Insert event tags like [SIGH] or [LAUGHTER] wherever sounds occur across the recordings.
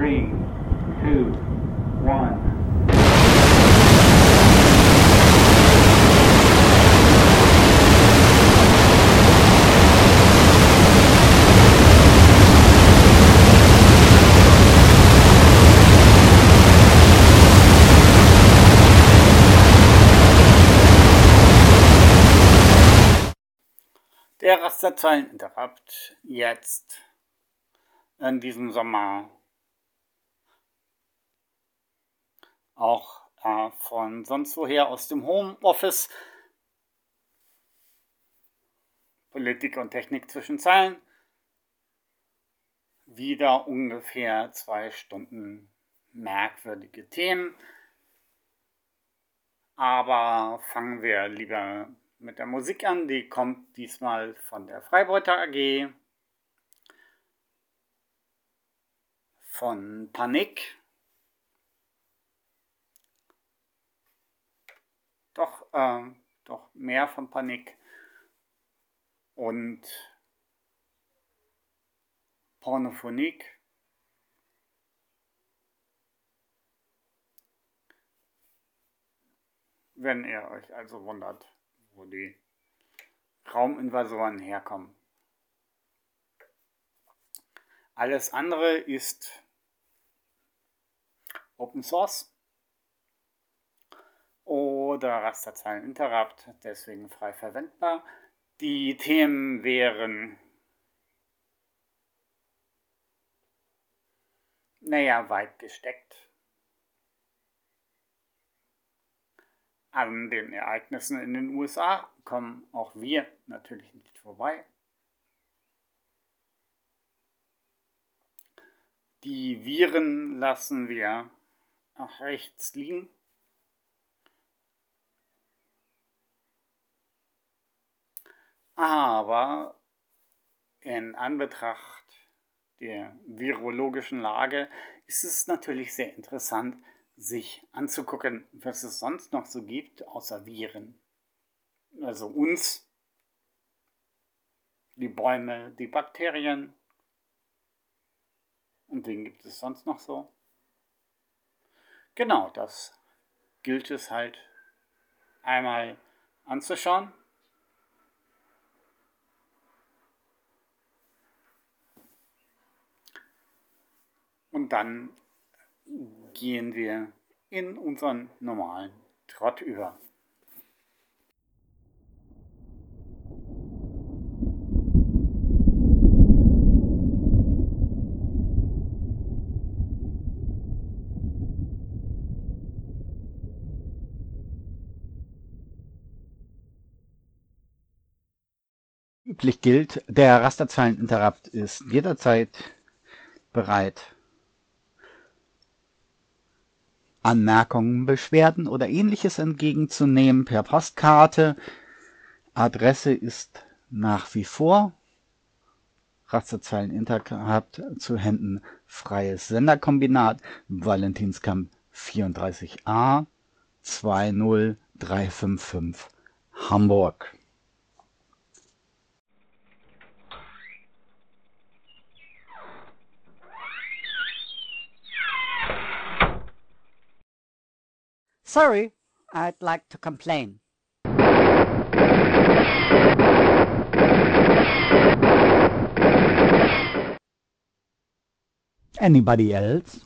Three, two, one. Der Rasterzeileninterrupt jetzt in diesem Sommer auch äh, von sonst woher aus dem Homeoffice. Politik und Technik zwischen Zeilen. Wieder ungefähr zwei Stunden merkwürdige Themen. Aber fangen wir lieber mit der Musik an. Die kommt diesmal von der Freibeuter AG. Von Panik. doch, äh, doch mehr von Panik und Pornophonik. Wenn ihr euch also wundert, wo die Rauminvasoren herkommen. Alles andere ist Open Source oder Rasterzeilen Interrupt, deswegen frei verwendbar. Die Themen wären, naja, weit gesteckt. An den Ereignissen in den USA kommen auch wir natürlich nicht vorbei. Die Viren lassen wir nach rechts liegen. Aber in Anbetracht der virologischen Lage ist es natürlich sehr interessant, sich anzugucken, was es sonst noch so gibt, außer Viren. Also uns, die Bäume, die Bakterien. Und wen gibt es sonst noch so? Genau, das gilt es halt einmal anzuschauen. Und dann gehen wir in unseren normalen Trott über. Üblich gilt, der Rasterzeileninterrupt ist jederzeit bereit Anmerkungen, Beschwerden oder ähnliches entgegenzunehmen per Postkarte. Adresse ist nach wie vor Rasterzeilen Intercap zu Händen Freies Senderkombinat Valentinskamp 34a 20355 Hamburg. Sorry, I'd like to complain. Anybody else?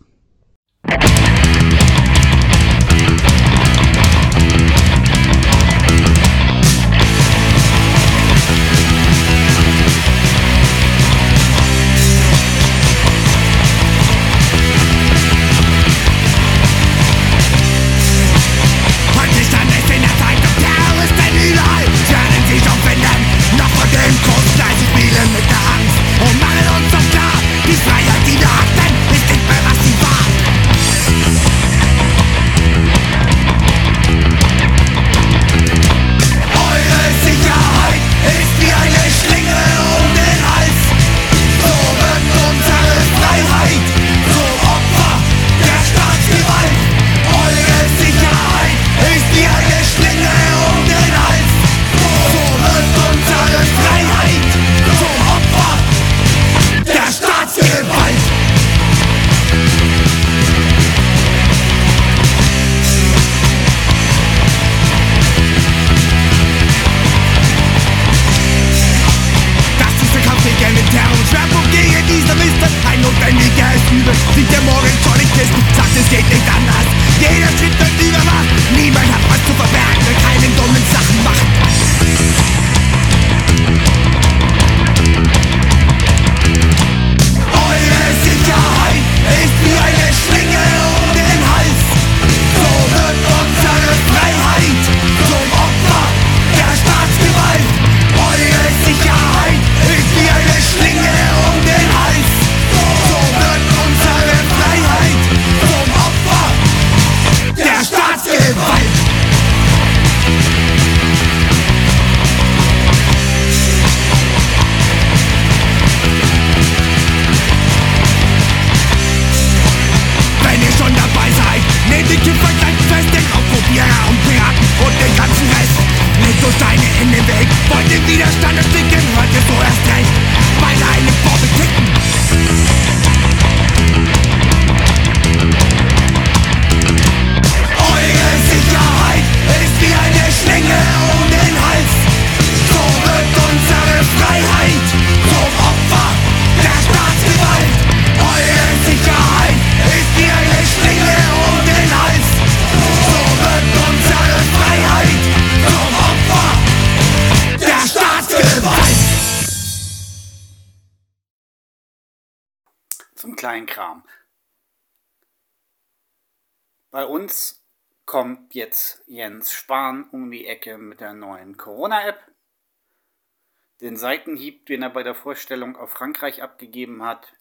Kleinkram. Bei uns kommt jetzt Jens Spahn um die Ecke mit der neuen Corona-App. Den Seitenhieb, den er bei der Vorstellung auf Frankreich abgegeben hat,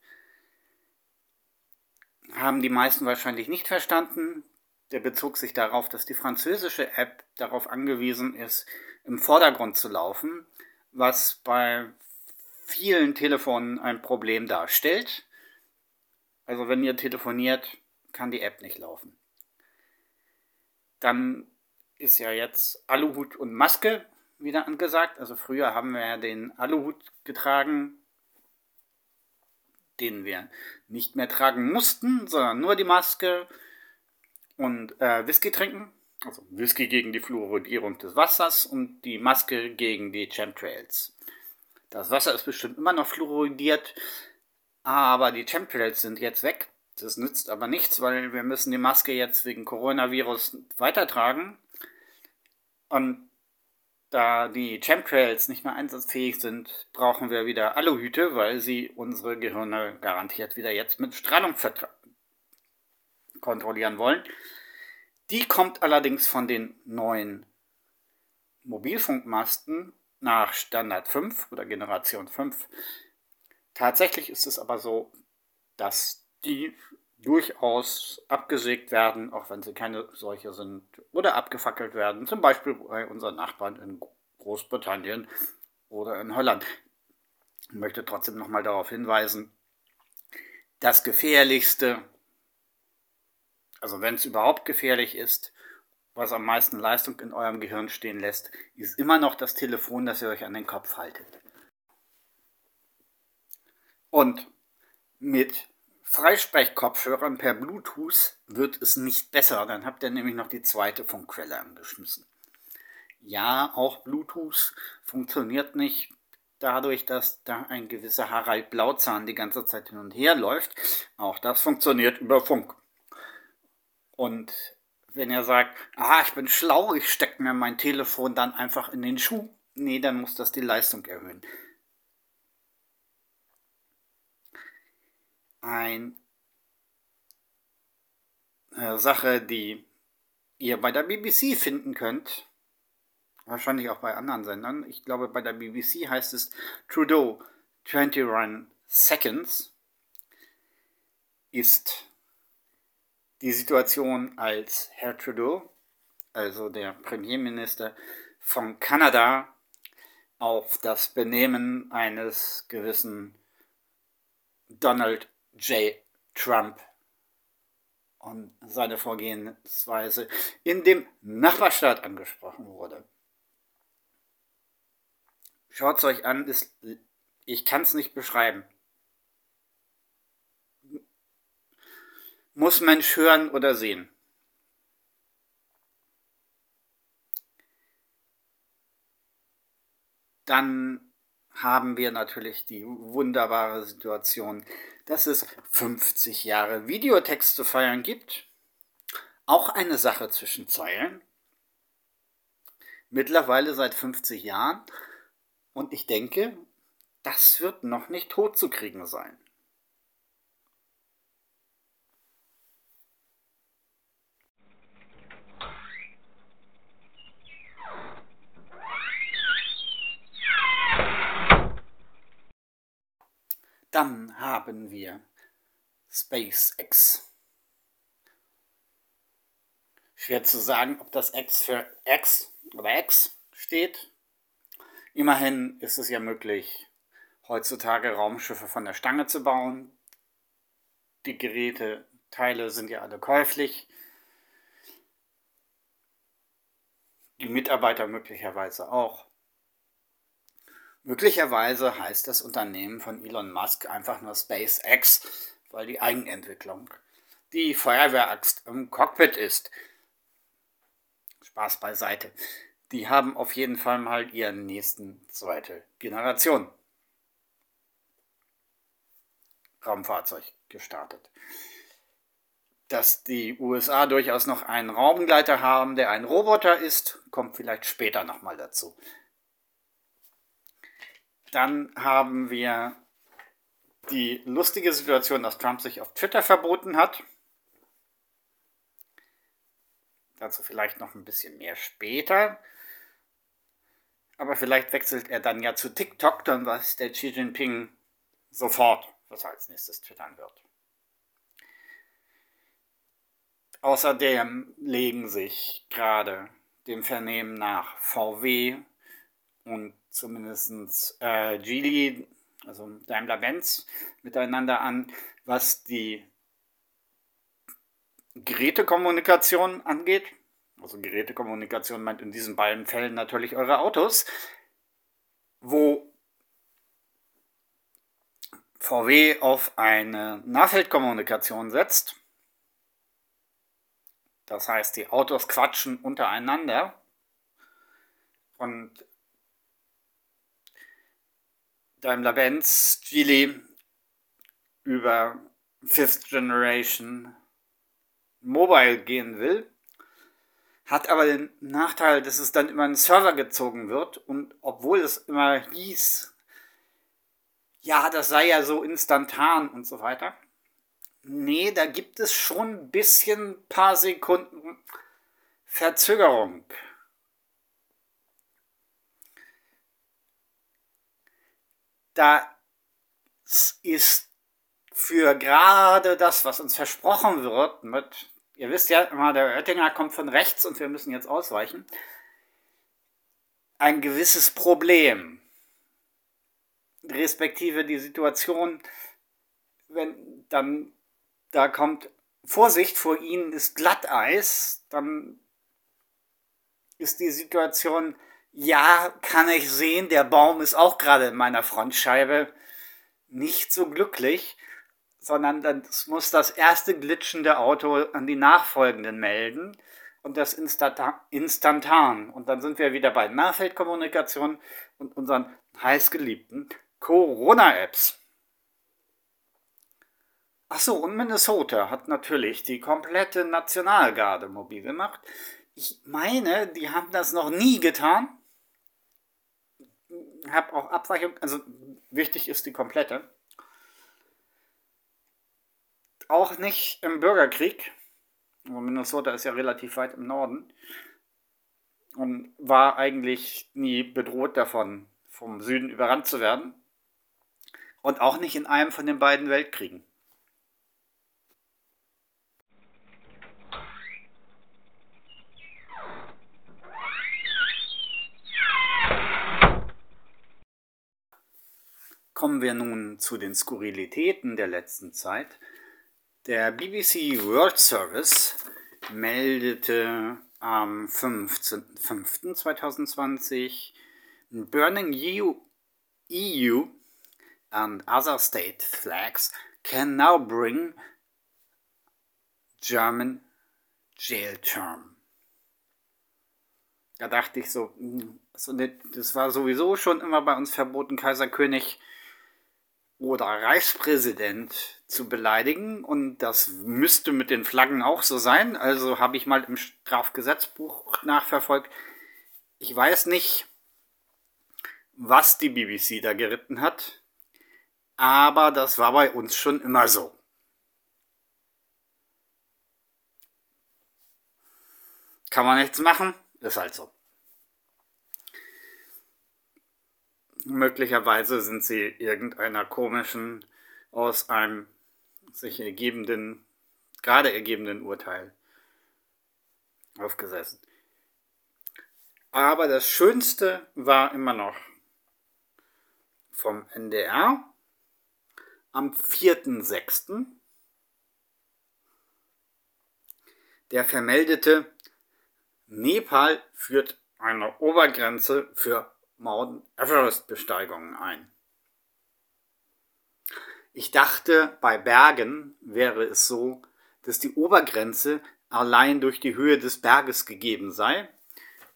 haben die meisten wahrscheinlich nicht verstanden. Der bezog sich darauf, dass die französische App darauf angewiesen ist, im Vordergrund zu laufen, was bei vielen Telefonen ein Problem darstellt. Also wenn ihr telefoniert, kann die App nicht laufen. Dann ist ja jetzt Aluhut und Maske wieder angesagt. Also früher haben wir ja den Aluhut getragen, den wir nicht mehr tragen mussten, sondern nur die Maske und äh, Whisky trinken. Also Whisky gegen die Fluoridierung des Wassers und die Maske gegen die Chemtrails. Das Wasser ist bestimmt immer noch fluoridiert, aber die Chemtrails sind jetzt weg. Das nützt aber nichts, weil wir müssen die Maske jetzt wegen Coronavirus weitertragen. Und da die Chemtrails nicht mehr einsatzfähig sind, brauchen wir wieder Aluhüte, weil sie unsere Gehirne garantiert wieder jetzt mit Strahlung kontrollieren wollen. Die kommt allerdings von den neuen Mobilfunkmasten nach Standard 5 oder Generation 5. Tatsächlich ist es aber so, dass die durchaus abgesägt werden, auch wenn sie keine solche sind, oder abgefackelt werden, zum Beispiel bei unseren Nachbarn in Großbritannien oder in Holland. Ich möchte trotzdem nochmal darauf hinweisen, das Gefährlichste, also wenn es überhaupt gefährlich ist, was am meisten Leistung in eurem Gehirn stehen lässt, ist immer noch das Telefon, das ihr euch an den Kopf haltet. Und mit Freisprechkopfhörern per Bluetooth wird es nicht besser. Dann habt ihr nämlich noch die zweite Funkquelle angeschmissen. Ja, auch Bluetooth funktioniert nicht dadurch, dass da ein gewisser Harald Blauzahn die ganze Zeit hin und her läuft. Auch das funktioniert über Funk. Und wenn ihr sagt, ah, ich bin schlau, ich stecke mir mein Telefon dann einfach in den Schuh, nee, dann muss das die Leistung erhöhen. Eine äh, Sache, die ihr bei der BBC finden könnt. Wahrscheinlich auch bei anderen Sendern. Ich glaube, bei der BBC heißt es Trudeau 21 Seconds ist die Situation, als Herr Trudeau, also der Premierminister von Kanada, auf das Benehmen eines gewissen Donald J. Trump und seine Vorgehensweise in dem Nachbarstaat angesprochen wurde. Schaut es euch an, ist, ich kann es nicht beschreiben. Muss Mensch hören oder sehen. Dann haben wir natürlich die wunderbare Situation, dass es 50 Jahre Videotext zu feiern gibt. Auch eine Sache zwischen Zeilen. Mittlerweile seit 50 Jahren. Und ich denke, das wird noch nicht tot zu kriegen sein. Dann haben wir SpaceX. Schwer zu sagen, ob das X für X oder X steht. Immerhin ist es ja möglich, heutzutage Raumschiffe von der Stange zu bauen. Die Geräteteile sind ja alle käuflich. Die Mitarbeiter möglicherweise auch. Möglicherweise heißt das Unternehmen von Elon Musk einfach nur SpaceX, weil die Eigenentwicklung die Feuerwehraxt im Cockpit ist. Spaß beiseite. Die haben auf jeden Fall mal ihren nächsten zweite Generation Raumfahrzeug gestartet. Dass die USA durchaus noch einen Raumgleiter haben, der ein Roboter ist, kommt vielleicht später nochmal dazu. Dann haben wir die lustige Situation, dass Trump sich auf Twitter verboten hat. Dazu vielleicht noch ein bisschen mehr später. Aber vielleicht wechselt er dann ja zu TikTok, dann weiß der Xi Jinping sofort, was er als nächstes twittern wird. Außerdem legen sich gerade dem Vernehmen nach VW und zumindest äh, Geely, also Daimler-Benz, miteinander an, was die Gerätekommunikation angeht. Also Gerätekommunikation meint in diesen beiden Fällen natürlich eure Autos, wo VW auf eine Nahfeldkommunikation setzt. Das heißt, die Autos quatschen untereinander und Daimler-Benz, Geely über Fifth Generation Mobile gehen will, hat aber den Nachteil, dass es dann immer ein Server gezogen wird und obwohl es immer hieß, ja, das sei ja so instantan und so weiter. Nee, da gibt es schon ein bisschen paar Sekunden Verzögerung. Da ist für gerade das, was uns versprochen wird, mit, ihr wisst ja immer, der Oettinger kommt von rechts und wir müssen jetzt ausweichen, ein gewisses Problem. Respektive die Situation, wenn dann da kommt Vorsicht, vor ihnen ist Glatteis, dann ist die Situation, ja, kann ich sehen, der Baum ist auch gerade in meiner Frontscheibe nicht so glücklich, sondern das muss das erste glitschende Auto an die nachfolgenden melden und das instantan. Und dann sind wir wieder bei Nahfeldkommunikation und unseren heißgeliebten Corona-Apps. Achso, und Minnesota hat natürlich die komplette Nationalgarde mobil gemacht. Ich meine, die haben das noch nie getan habe auch Abweichung, also wichtig ist die komplette. Auch nicht im Bürgerkrieg. Minnesota ist ja relativ weit im Norden und war eigentlich nie bedroht davon, vom Süden überrannt zu werden. Und auch nicht in einem von den beiden Weltkriegen. Kommen wir nun zu den Skurrilitäten der letzten Zeit. Der BBC World Service meldete am 15.05.2020 Burning EU, EU and other state flags can now bring German jail term. Da dachte ich so, hm, das war sowieso schon immer bei uns verboten, Kaiserkönig oder Reichspräsident zu beleidigen und das müsste mit den Flaggen auch so sein. Also habe ich mal im Strafgesetzbuch nachverfolgt. Ich weiß nicht, was die BBC da geritten hat, aber das war bei uns schon immer so. Kann man nichts machen, ist halt so. Möglicherweise sind sie irgendeiner komischen, aus einem sich ergebenden, gerade ergebenden Urteil aufgesessen. Aber das Schönste war immer noch vom NDR am 4.6. Der vermeldete, Nepal führt eine Obergrenze für Mount Everest-Besteigungen ein. Ich dachte, bei Bergen wäre es so, dass die Obergrenze allein durch die Höhe des Berges gegeben sei.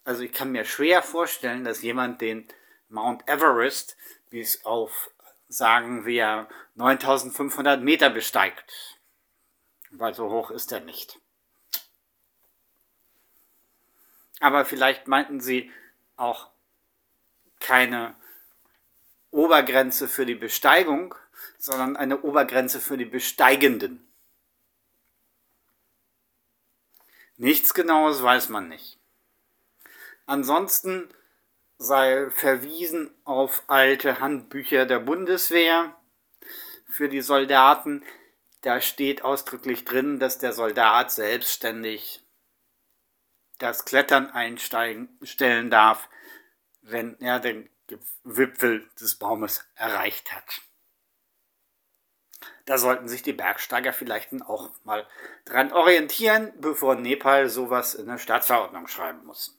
Also ich kann mir schwer vorstellen, dass jemand den Mount Everest bis auf, sagen wir, 9500 Meter besteigt. Weil so hoch ist er nicht. Aber vielleicht meinten sie auch keine Obergrenze für die Besteigung, sondern eine Obergrenze für die Besteigenden. Nichts Genaues weiß man nicht. Ansonsten sei verwiesen auf alte Handbücher der Bundeswehr für die Soldaten. Da steht ausdrücklich drin, dass der Soldat selbstständig das Klettern einstellen darf, wenn er den Wipfel des Baumes erreicht hat. Da sollten sich die Bergsteiger vielleicht auch mal dran orientieren, bevor Nepal sowas in der Staatsverordnung schreiben muss.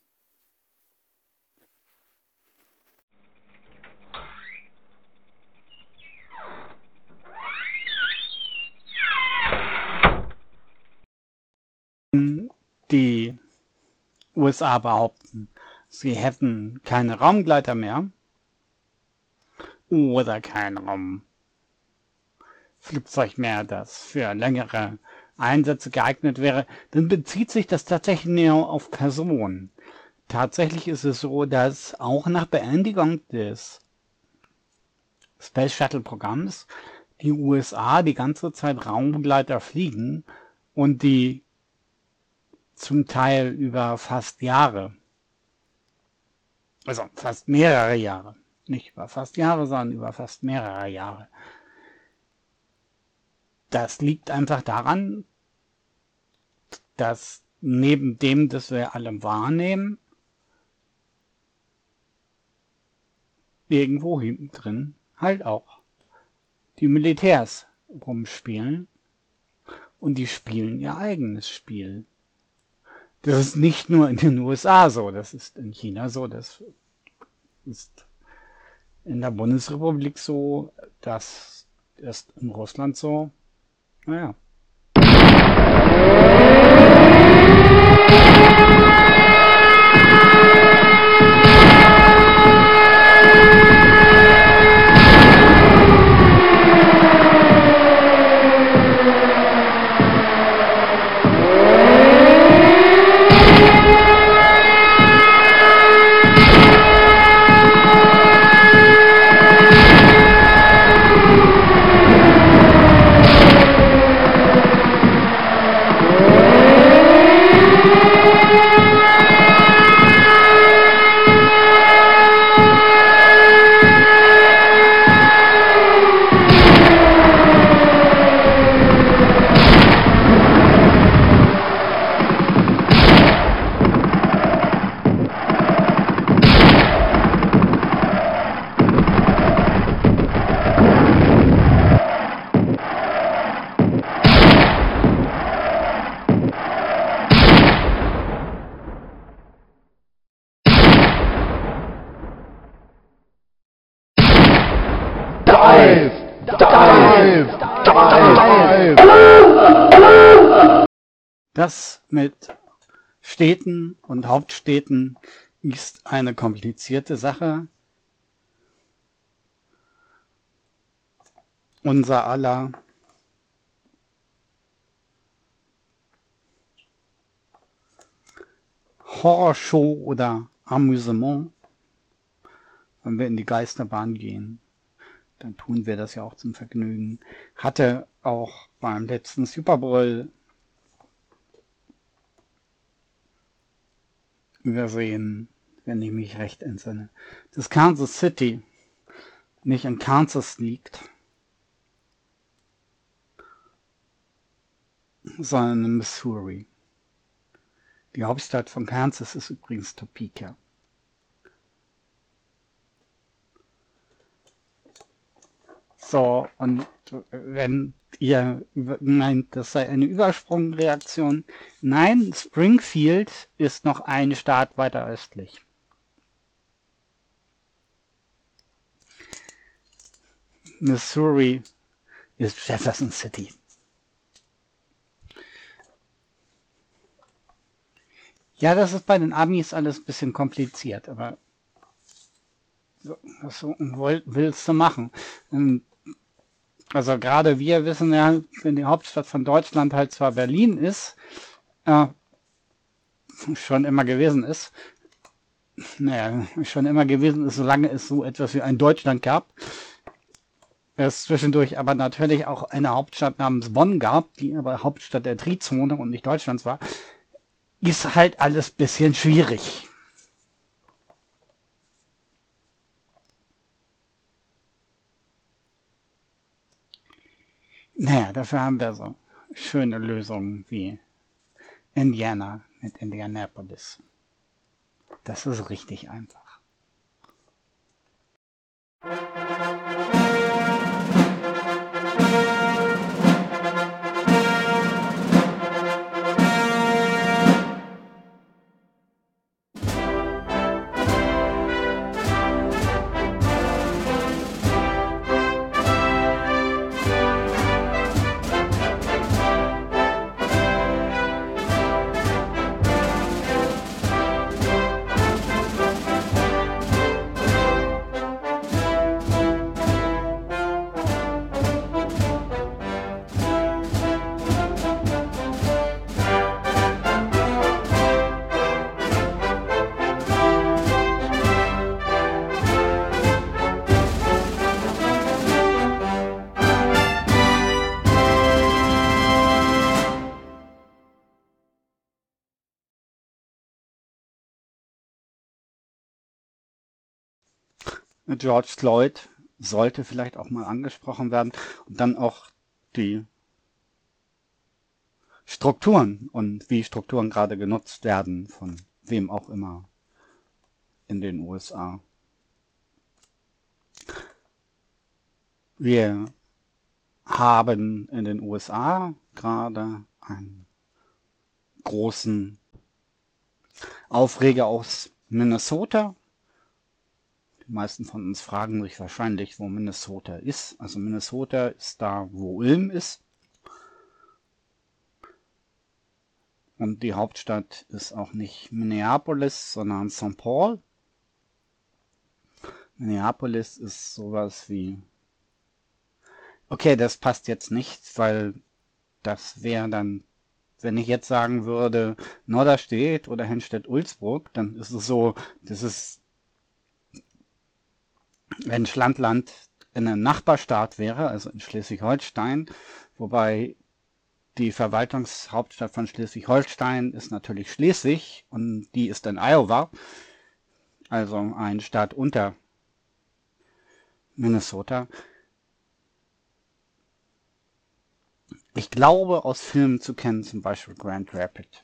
Die USA behaupten, sie hätten keine Raumgleiter mehr oder kein Raumflugzeug mehr, das für längere Einsätze geeignet wäre, dann bezieht sich das tatsächlich näher auf Personen. Tatsächlich ist es so, dass auch nach Beendigung des Space Shuttle Programms die USA die ganze Zeit Raumbegleiter fliegen und die zum Teil über fast Jahre, also fast mehrere Jahre, nicht über fast Jahre, sondern über fast mehrere Jahre. Das liegt einfach daran, dass neben dem, dass wir alle wahrnehmen, irgendwo hinten drin halt auch die Militärs rumspielen und die spielen ihr eigenes Spiel. Das ist nicht nur in den USA so, das ist in China so, das ist in der Bundesrepublik so, das ist in Russland so. Naja. Das mit Städten und Hauptstädten ist eine komplizierte Sache. Unser aller Horrorshow oder Amüsement, wenn wir in die Geisterbahn gehen, dann tun wir das ja auch zum Vergnügen. Hatte auch beim letzten Super Bowl übersehen, wenn ich mich recht entsinne, dass Kansas City nicht in Kansas liegt, sondern in Missouri. Die Hauptstadt von Kansas ist übrigens Topeka. So, und wenn ihr meint, das sei eine Übersprungreaktion, nein, Springfield ist noch eine Stadt weiter östlich. Missouri ist Jefferson City. Ja, das ist bei den Amis alles ein bisschen kompliziert, aber was willst du machen? Ähm, also gerade wir wissen ja, wenn die Hauptstadt von Deutschland halt zwar Berlin ist, äh, schon immer gewesen ist, naja, schon immer gewesen ist, solange es so etwas wie ein Deutschland gab, es zwischendurch aber natürlich auch eine Hauptstadt namens Bonn gab, die aber Hauptstadt der Trizone und nicht Deutschlands war, ist halt alles bisschen schwierig. Naja, dafür haben wir so schöne Lösungen wie Indiana mit Indianapolis. Das ist richtig einfach. George Floyd sollte vielleicht auch mal angesprochen werden und dann auch die Strukturen und wie Strukturen gerade genutzt werden von wem auch immer in den USA. Wir haben in den USA gerade einen großen Aufreger aus Minnesota, meisten von uns fragen sich wahrscheinlich, wo Minnesota ist. Also Minnesota ist da, wo Ulm ist. Und die Hauptstadt ist auch nicht Minneapolis, sondern St. Paul. Minneapolis ist sowas wie... Okay, das passt jetzt nicht, weil das wäre dann, wenn ich jetzt sagen würde, Norderstedt oder Henstedt-Ulzburg, dann ist es so, das ist wenn Schlandland in einem Nachbarstaat wäre, also in Schleswig-Holstein, wobei die Verwaltungshauptstadt von Schleswig-Holstein ist natürlich Schleswig und die ist in Iowa, also ein Staat unter Minnesota. Ich glaube aus Filmen zu kennen, zum Beispiel Grand Rapids.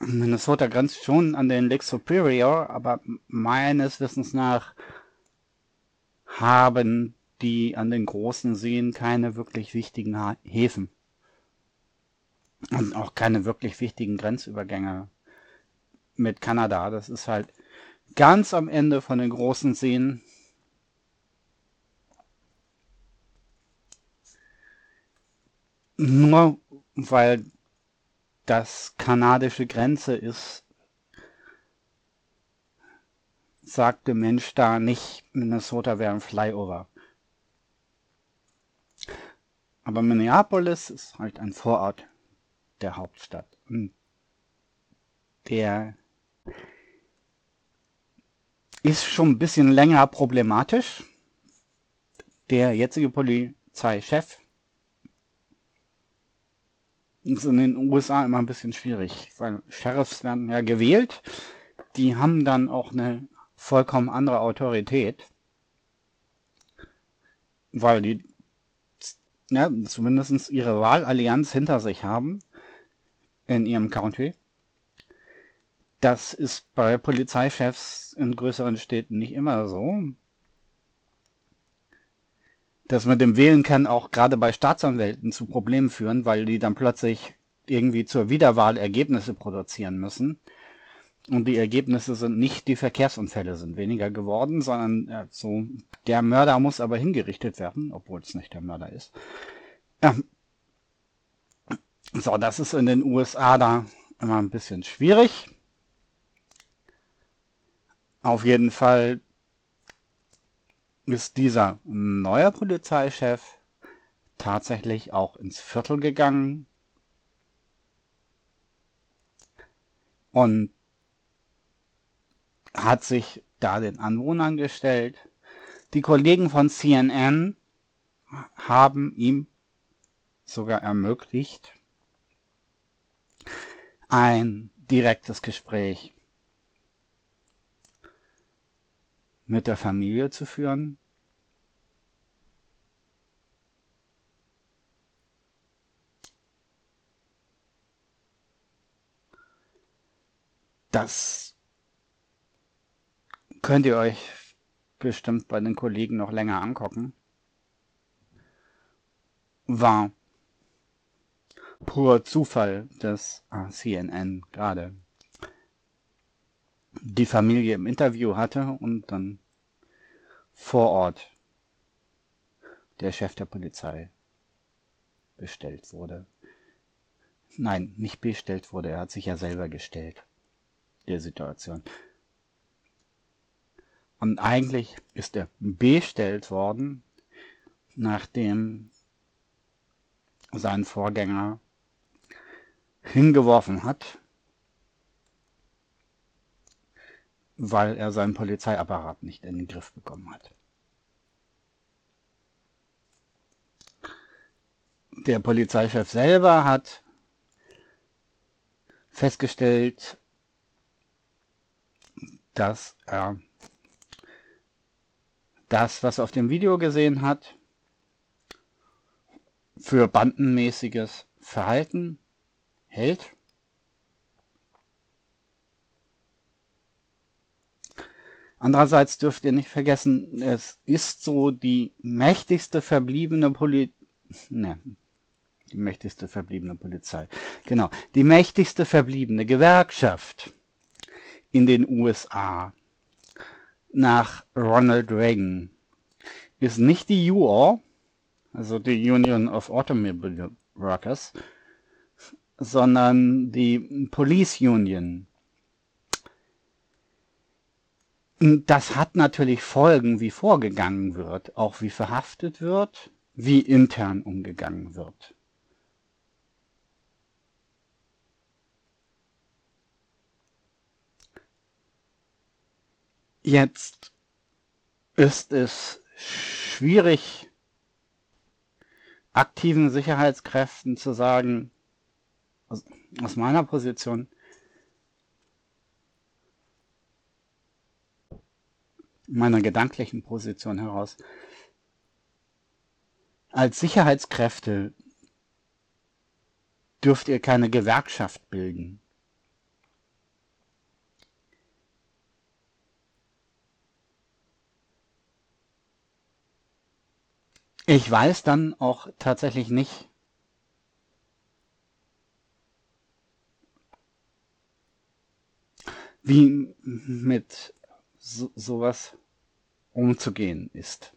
Minnesota grenzt schon an den Lake Superior, aber meines Wissens nach haben die an den großen Seen keine wirklich wichtigen Häfen. Und auch keine wirklich wichtigen Grenzübergänge mit Kanada. Das ist halt ganz am Ende von den großen Seen. Nur weil das kanadische Grenze ist, sagte Mensch da nicht, Minnesota wäre ein Flyover. Aber Minneapolis ist halt ein Vorort der Hauptstadt. Und der ist schon ein bisschen länger problematisch. Der jetzige Polizeichef ist in den USA immer ein bisschen schwierig, weil Sheriffs werden ja gewählt, die haben dann auch eine vollkommen andere Autorität, weil die ja, zumindest ihre Wahlallianz hinter sich haben in ihrem County. Das ist bei Polizeichefs in größeren Städten nicht immer so. Das mit dem Wählen kann auch gerade bei Staatsanwälten zu Problemen führen, weil die dann plötzlich irgendwie zur Wiederwahl Ergebnisse produzieren müssen. Und die Ergebnisse sind nicht die Verkehrsunfälle sind weniger geworden, sondern ja, so der Mörder muss aber hingerichtet werden, obwohl es nicht der Mörder ist. Ja. So, das ist in den USA da immer ein bisschen schwierig. Auf jeden Fall ist dieser neue Polizeichef tatsächlich auch ins Viertel gegangen. Und hat sich da den Anwohnern gestellt. Die Kollegen von CNN haben ihm sogar ermöglicht, ein direktes Gespräch mit der Familie zu führen. Das könnt ihr euch bestimmt bei den Kollegen noch länger angucken. War pur Zufall, dass äh, CNN gerade die Familie im Interview hatte und dann vor Ort der Chef der Polizei bestellt wurde. Nein, nicht bestellt wurde, er hat sich ja selber gestellt, der Situation. Und eigentlich ist er bestellt worden, nachdem sein Vorgänger hingeworfen hat, weil er seinen Polizeiapparat nicht in den Griff bekommen hat. Der Polizeichef selber hat festgestellt, dass er das, was er auf dem Video gesehen hat, für bandenmäßiges Verhalten hält. Andererseits dürft ihr nicht vergessen, es ist so die mächtigste verbliebene Poli ne, die mächtigste verbliebene Polizei. Genau, die mächtigste verbliebene Gewerkschaft in den USA nach Ronald Reagan ist nicht die UAW, also die Union of Automobile Workers, sondern die Police Union. Das hat natürlich Folgen, wie vorgegangen wird, auch wie verhaftet wird, wie intern umgegangen wird. Jetzt ist es schwierig, aktiven Sicherheitskräften zu sagen, aus, meiner Position, meiner gedanklichen Position heraus, als Sicherheitskräfte dürft ihr keine Gewerkschaft bilden. Ich weiß dann auch tatsächlich nicht, wie mit so, sowas umzugehen ist.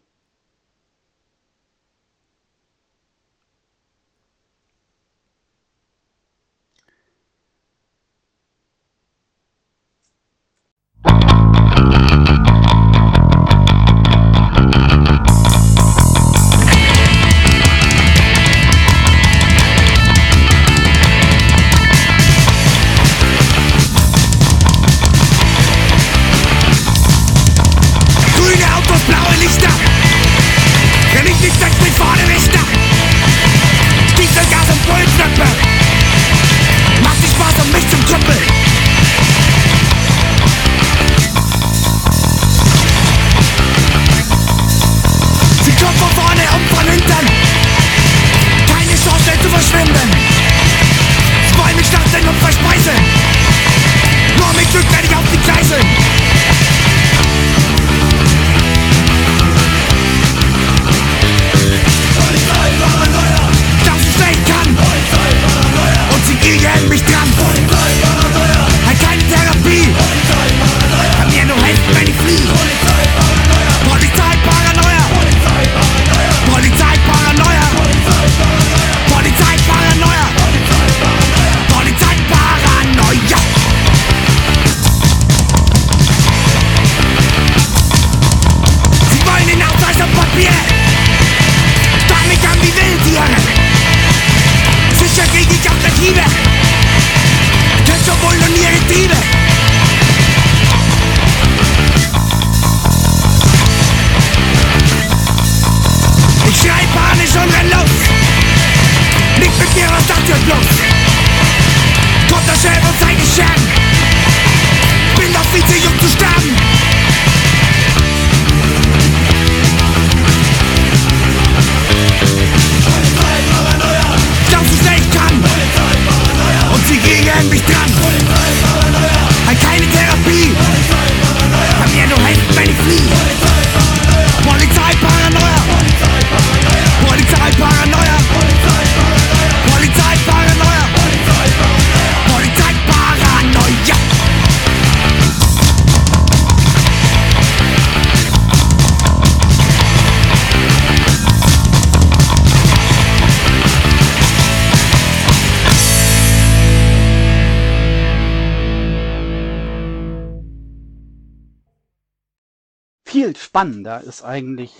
Viel spannender ist eigentlich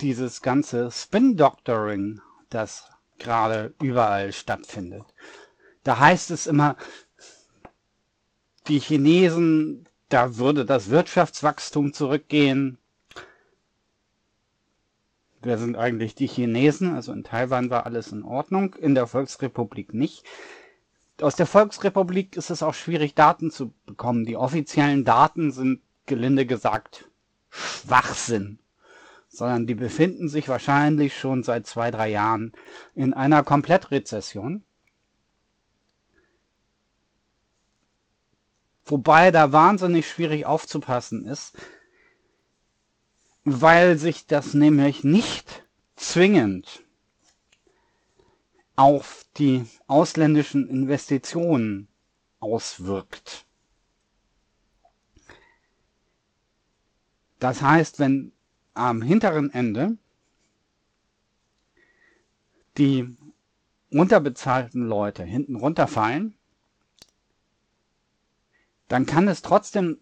dieses ganze Spin-Doctoring, das gerade überall stattfindet. Da heißt es immer, die Chinesen, da würde das Wirtschaftswachstum zurückgehen. Wer sind eigentlich die Chinesen? Also in Taiwan war alles in Ordnung, in der Volksrepublik nicht. Aus der Volksrepublik ist es auch schwierig, Daten zu bekommen. Die offiziellen Daten sind gelinde gesagt Schwachsinn, sondern die befinden sich wahrscheinlich schon seit zwei, drei Jahren in einer Komplettrezession. Wobei da wahnsinnig schwierig aufzupassen ist, weil sich das nämlich nicht zwingend auf die ausländischen Investitionen auswirkt. Das heißt, wenn am hinteren Ende die unterbezahlten Leute hinten runterfallen, dann kann es trotzdem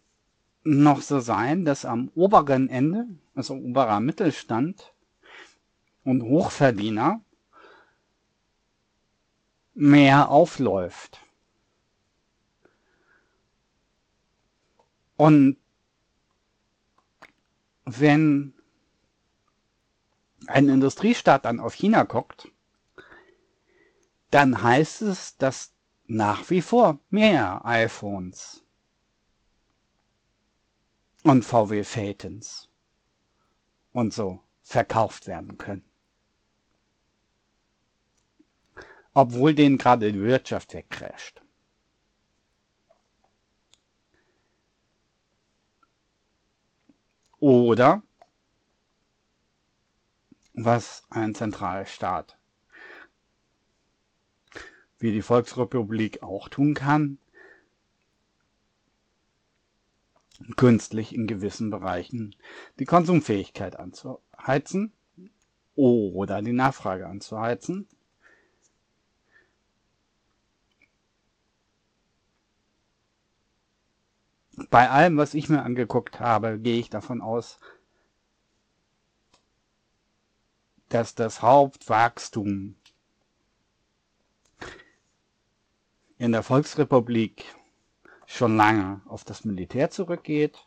noch so sein, dass am oberen Ende, also oberer Mittelstand und Hochverdiener, mehr aufläuft. Und wenn ein Industriestaat dann auf China guckt, dann heißt es, dass nach wie vor mehr iPhones und VW Phaetons und so verkauft werden können. Obwohl denen gerade die Wirtschaft wegcrasht. Oder was ein Zentralstaat wie die Volksrepublik auch tun kann, künstlich in gewissen Bereichen die Konsumfähigkeit anzuheizen oder die Nachfrage anzuheizen. Bei allem, was ich mir angeguckt habe, gehe ich davon aus, dass das Hauptwachstum in der Volksrepublik schon lange auf das Militär zurückgeht.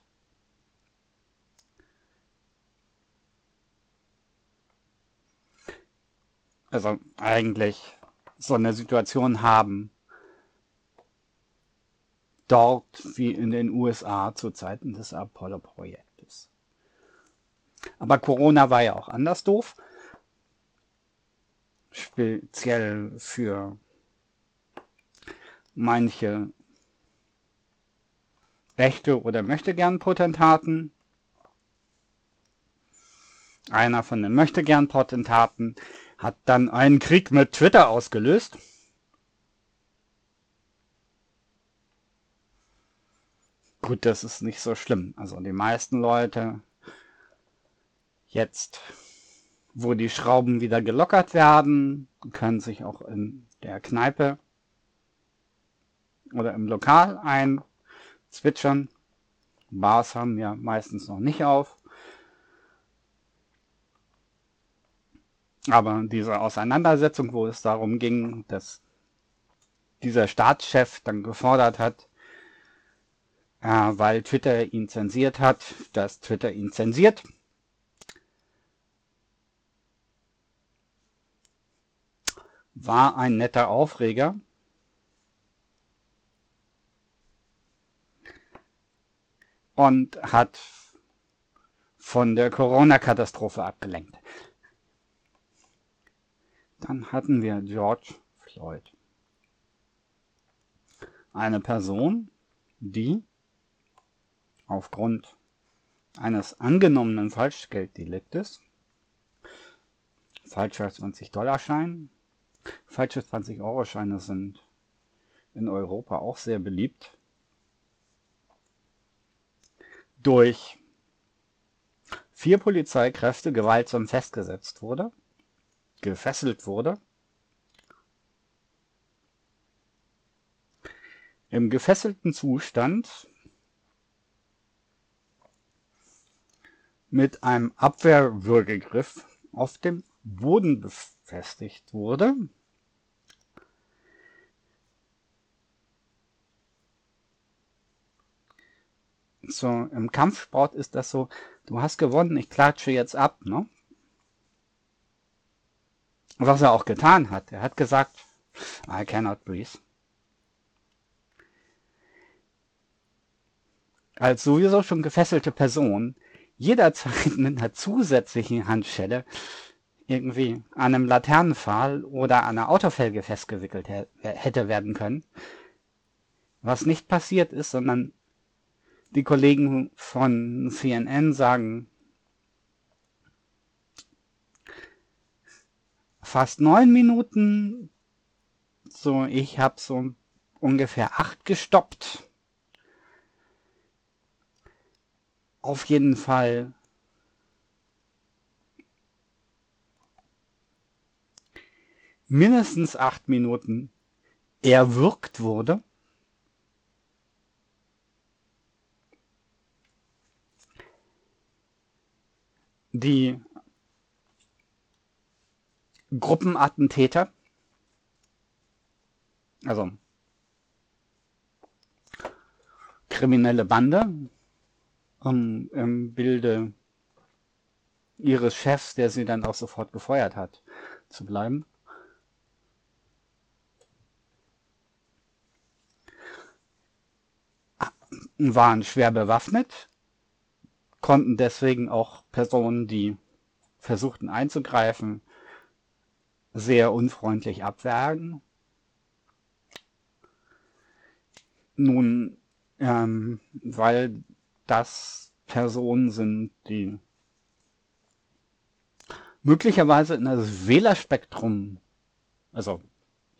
Also eigentlich so eine Situation haben dort wie in den USA zu Zeiten des Apollo-Projektes. Aber Corona war ja auch anders doof. Speziell für manche Rechte oder möchte gern Potentaten. Einer von den möchte gern Potentaten hat dann einen Krieg mit Twitter ausgelöst. Gut, das ist nicht so schlimm. Also die meisten Leute jetzt, wo die Schrauben wieder gelockert werden, können sich auch in der Kneipe oder im Lokal ein zwitschern. Bars haben ja meistens noch nicht auf. Aber diese Auseinandersetzung, wo es darum ging, dass dieser Staatschef dann gefordert hat, äh, weil Twitter ihn zensiert hat, dass Twitter ihn zensiert. War ein netter Aufreger. Und hat von der Corona-Katastrophe abgelenkt. Dann hatten wir George Floyd. Eine Person, die aufgrund eines angenommenen Falschgelddeliktes, falscher 20-Dollar-Schein, falsche 20-Euro-Scheine sind in Europa auch sehr beliebt, durch vier Polizeikräfte gewaltsam festgesetzt wurde, gefesselt wurde, im gefesselten Zustand mit einem Abwehrwürgegriff auf dem Boden befestigt wurde. So, im Kampfsport ist das so, du hast gewonnen, ich klatsche jetzt ab, ne? Was er auch getan hat. Er hat gesagt, I cannot breathe. Als sowieso schon gefesselte Person jederzeit [LAUGHS] mit einer zusätzlichen Handschelle irgendwie an einem Laternenpfahl oder an einer Autofelge festgewickelt hätte werden können. Was nicht passiert ist, sondern die Kollegen von CNN sagen, fast neun Minuten, so ich habe so ungefähr acht gestoppt. Auf jeden Fall. Mindestens acht Minuten. Erwürgt wurde. Die Gruppenattentäter, also kriminelle Bande, um im Bilde ihres Chefs, der sie dann auch sofort gefeuert hat, zu bleiben. waren schwer bewaffnet, konnten deswegen auch Personen, die versuchten einzugreifen, sehr unfreundlich abwergen. Nun, ähm, weil das Personen sind, die möglicherweise in das Wählerspektrum, also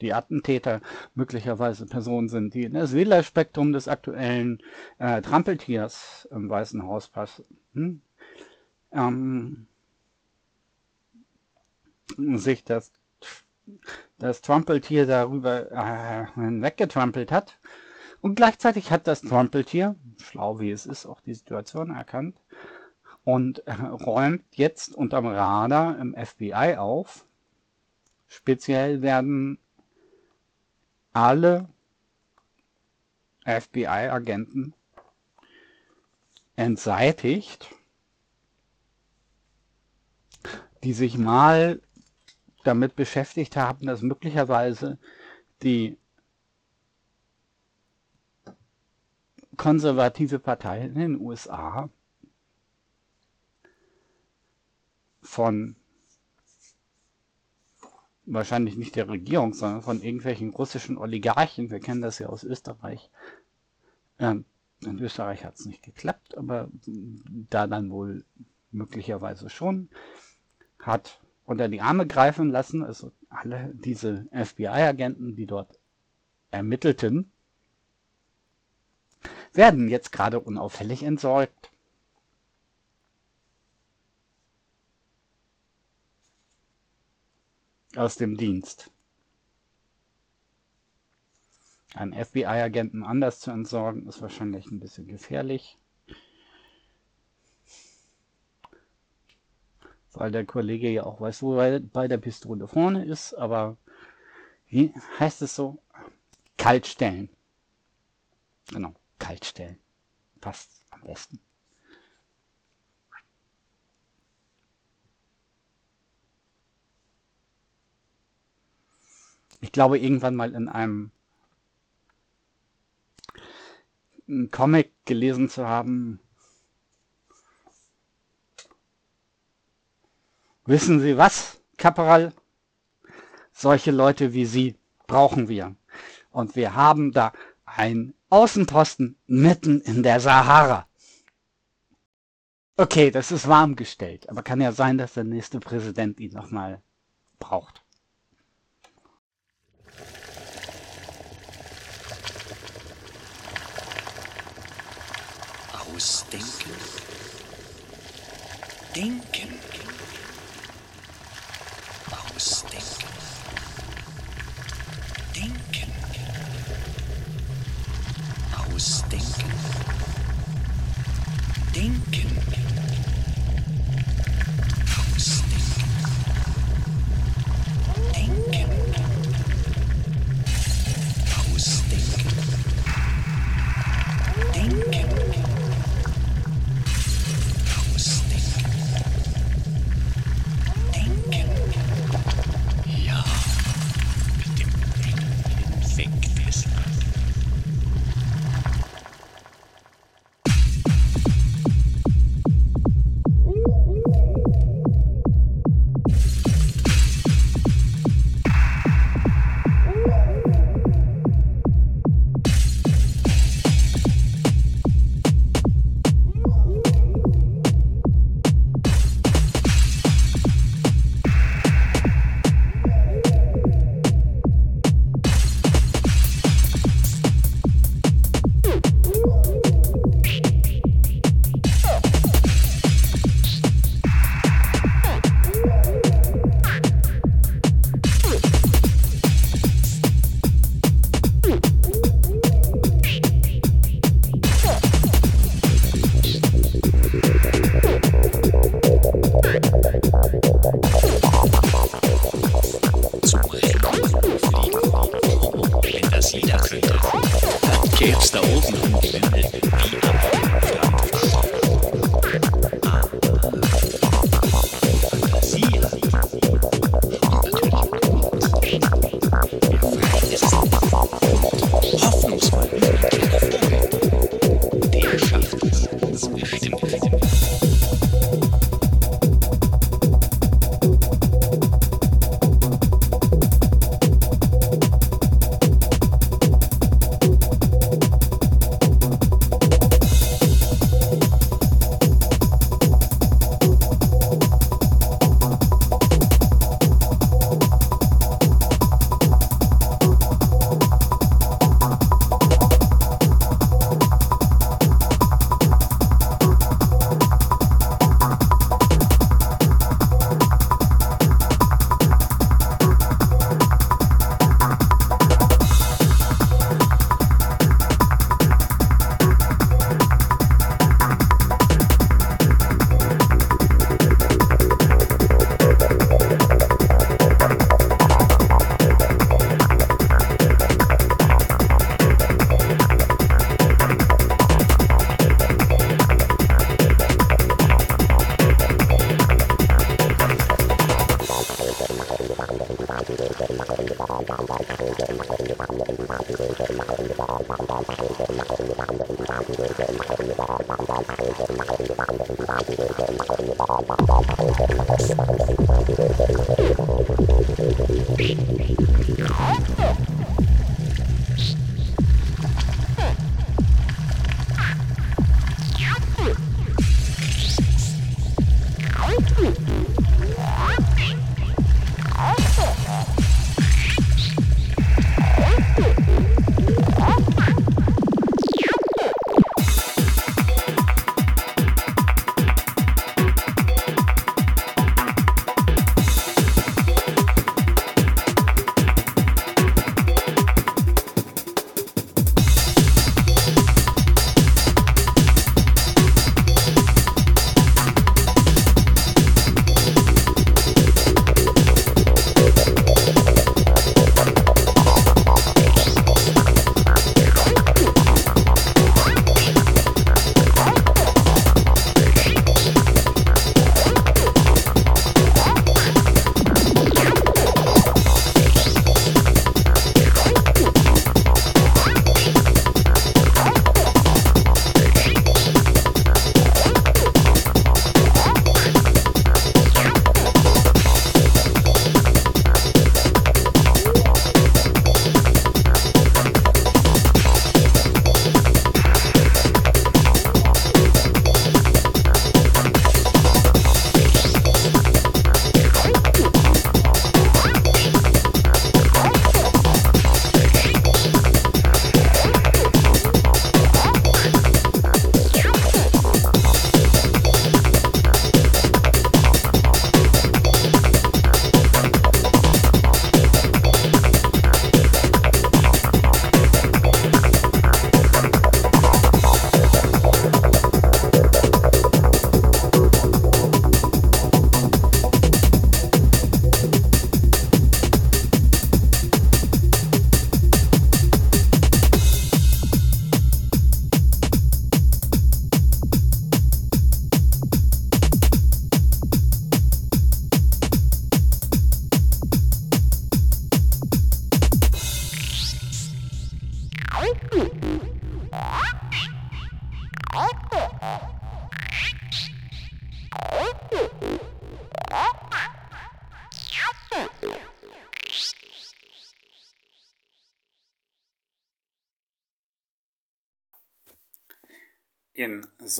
die Attentäter möglicherweise Personen sind, die in das Wählerspektrum des aktuellen äh, Trampeltiers im Weißen Haus passen. Hm? Ähm, sich das, das Trampeltier darüber äh, hinweggetrampelt hat. Und gleichzeitig hat das Trampeltier, schlau wie es ist, auch die Situation erkannt und äh, räumt jetzt unterm Radar im FBI auf. Speziell werden alle FBI-Agenten entseitigt, die sich mal damit beschäftigt haben, dass möglicherweise die konservative Partei in den USA von wahrscheinlich nicht der Regierung, sondern von irgendwelchen russischen Oligarchen. Wir kennen das ja aus Österreich. Ähm, in Österreich hat es nicht geklappt, aber da dann wohl möglicherweise schon, hat unter die Arme greifen lassen, also alle diese FBI-Agenten, die dort ermittelten, werden jetzt gerade unauffällig entsorgt. aus dem Dienst. Einen FBI-Agenten anders zu entsorgen, ist wahrscheinlich ein bisschen gefährlich. Weil der Kollege ja auch weiß, wo er bei der Pistole vorne ist, aber wie heißt es so? Kaltstellen. Genau, kalt stellen. Passt am besten. Ich glaube, irgendwann mal in einem Comic gelesen zu haben, Wissen Sie was, Kaporal? Solche Leute wie Sie brauchen wir. Und wir haben da ein Außenposten mitten in der Sahara. Okay, das ist warm gestellt, aber kann ja sein, dass der nächste Präsident ihn nochmal braucht. Ausdenken. Denken. Ausdenken. Ausdenken. Denken. Ausdenken.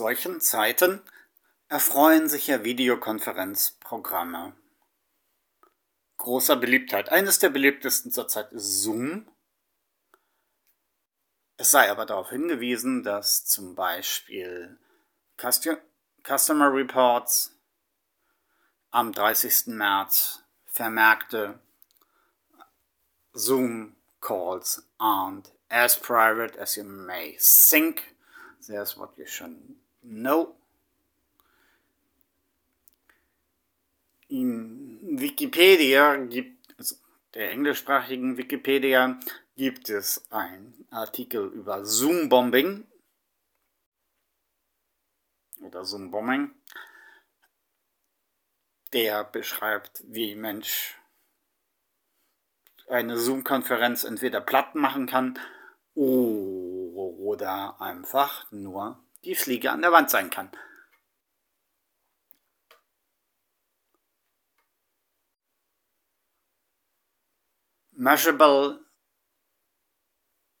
Solchen Zeiten erfreuen sich ja Videokonferenzprogramme großer Beliebtheit. Eines der beliebtesten zurzeit ist Zoom. Es sei aber darauf hingewiesen, dass zum Beispiel Customer Reports am 30. März vermerkte, Zoom calls aren't as private as you may think. There's what you should know. In Wikipedia gibt, also der englischsprachigen Wikipedia, gibt es einen Artikel über Zoom-Bombing oder Zoom-Bombing, der beschreibt, wie Mensch eine Zoom-Konferenz entweder platt machen kann oder einfach nur die Fliege an der Wand sein kann. Mashable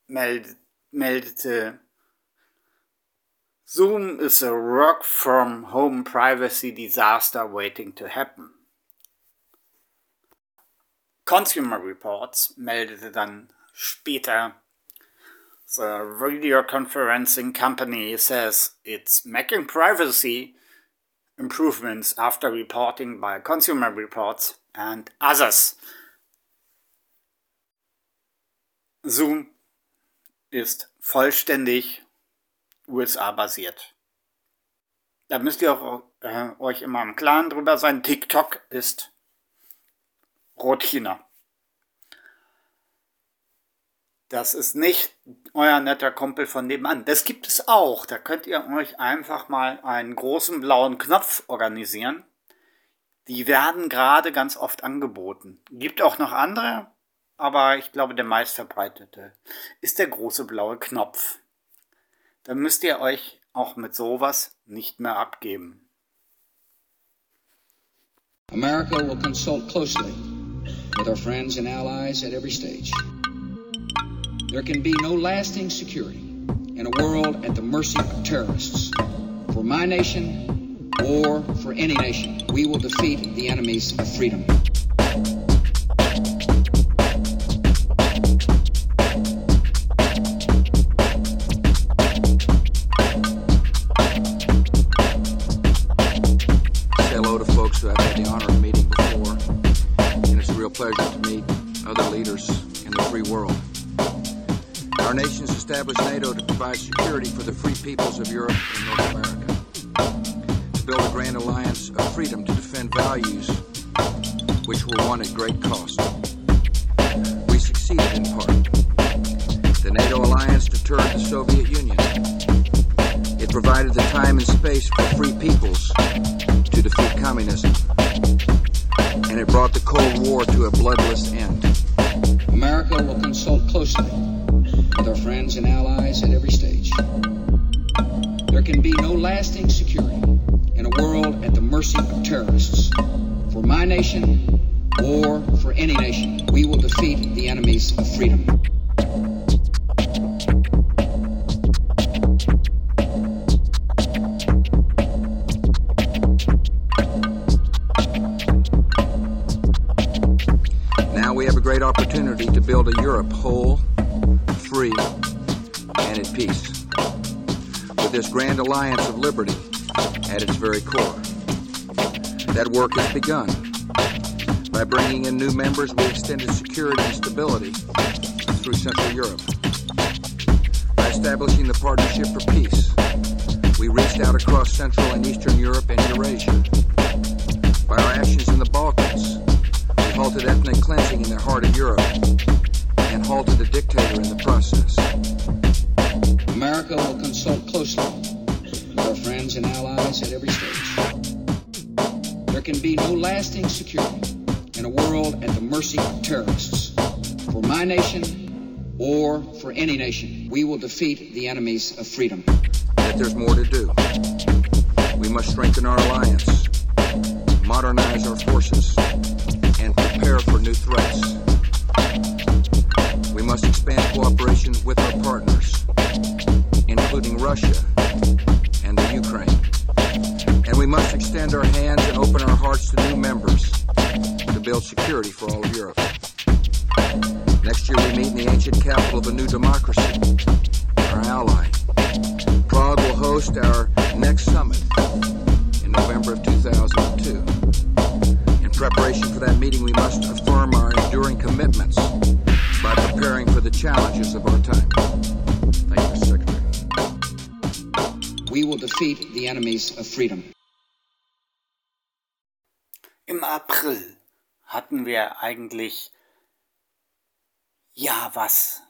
meld meldete, Zoom is a work from home privacy disaster waiting to happen. Consumer Reports meldete dann später, the video conferencing company says it's making privacy improvements after reporting by Consumer Reports and others. Zoom ist vollständig USA-basiert. Da müsst ihr auch, äh, euch immer im Klaren drüber sein. TikTok ist Rot-China. Das ist nicht euer netter Kumpel von nebenan. Das gibt es auch. Da könnt ihr euch einfach mal einen großen blauen Knopf organisieren. Die werden gerade ganz oft angeboten. Gibt auch noch andere, aber ich glaube, der meistverbreitete ist der große blaue Knopf. Dann müsst ihr euch auch mit sowas nicht mehr abgeben. America will consult closely with our friends and allies at every stage. There can be no lasting security in a world at the mercy of terrorists. For my nation or for any nation, we will defeat the enemies of freedom. Our nations established NATO to provide security for the free peoples of Europe and North America, to build a grand alliance of freedom to defend values which were won at great cost. We succeeded in part. The NATO alliance deterred the Soviet Union. It provided the time and space for free peoples to defeat communism. And it brought the Cold War to a bloodless end. America will consult with our friends and allies at every stage. There can be no lasting security in a world at the mercy of terrorists. For my nation freedom. Eigentlich ja was.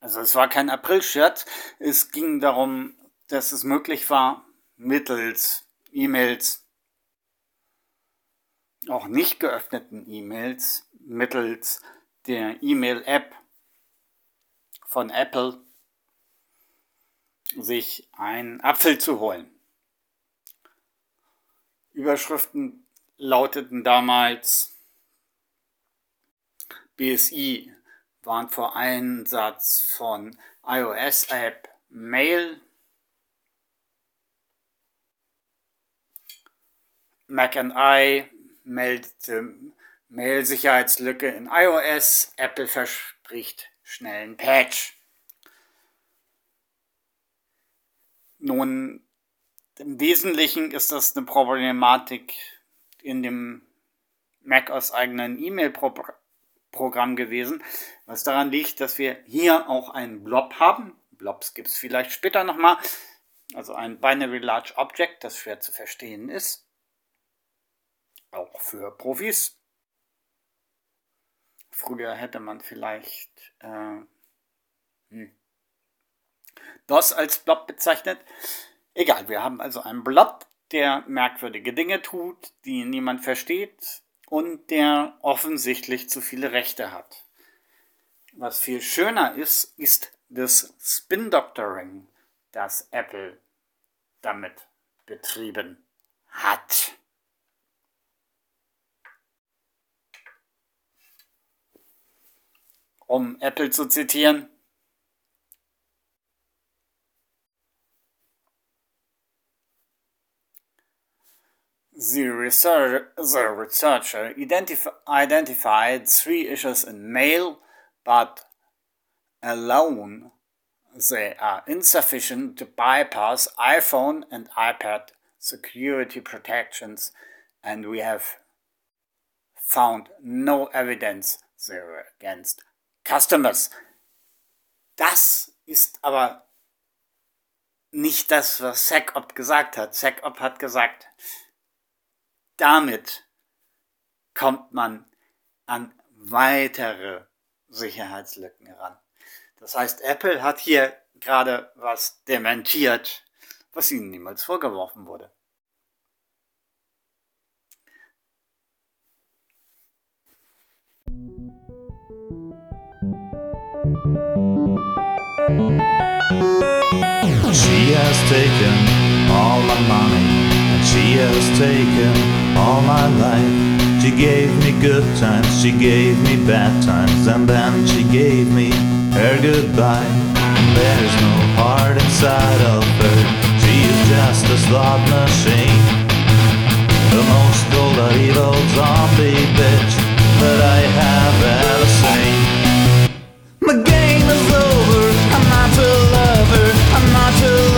Also es war kein April-Shirt, es ging darum, dass es möglich war, mittels E-Mails, auch nicht geöffneten E-Mails, mittels der E-Mail-App von Apple sich einen Apfel zu holen. Überschriften lauteten damals BSI warnt vor Einsatz von iOS-App Mail. Mac and I meldete Mail-Sicherheitslücke in iOS. Apple verspricht schnellen Patch. Nun, im Wesentlichen ist das eine Problematik in dem Mac aus eigenen E-Mail-Programm gewesen, was daran liegt, dass wir hier auch einen Blob haben. Blobs gibt es vielleicht später nochmal. Also ein Binary Large Object, das schwer zu verstehen ist. Auch für Profis. Früher hätte man vielleicht äh, hm, DOS als Blob bezeichnet. Egal, wir haben also einen Blob, der merkwürdige Dinge tut, die niemand versteht und der offensichtlich zu viele Rechte hat. Was viel schöner ist, ist das Spin Doctoring, das Apple damit betrieben hat. Um Apple zu zitieren, The, research, the researcher identif identified three issues in mail, but alone they are insufficient to bypass iPhone and iPad security protections, and we have found no evidence there against customers. Das ist aber nicht das, was SecOp gesagt hat. SecOp hat gesagt, damit kommt man an weitere Sicherheitslücken ran. Das heißt, Apple hat hier gerade was dementiert, was ihnen niemals vorgeworfen wurde. She has taken all my money she has taken all my life. She gave me good times, she gave me bad times, and then she gave me her goodbye. There's no heart inside of her, she is just a slot machine. The most cold evil zombie bitch that I have ever seen. My game is over, I'm not a lover, I'm not a lover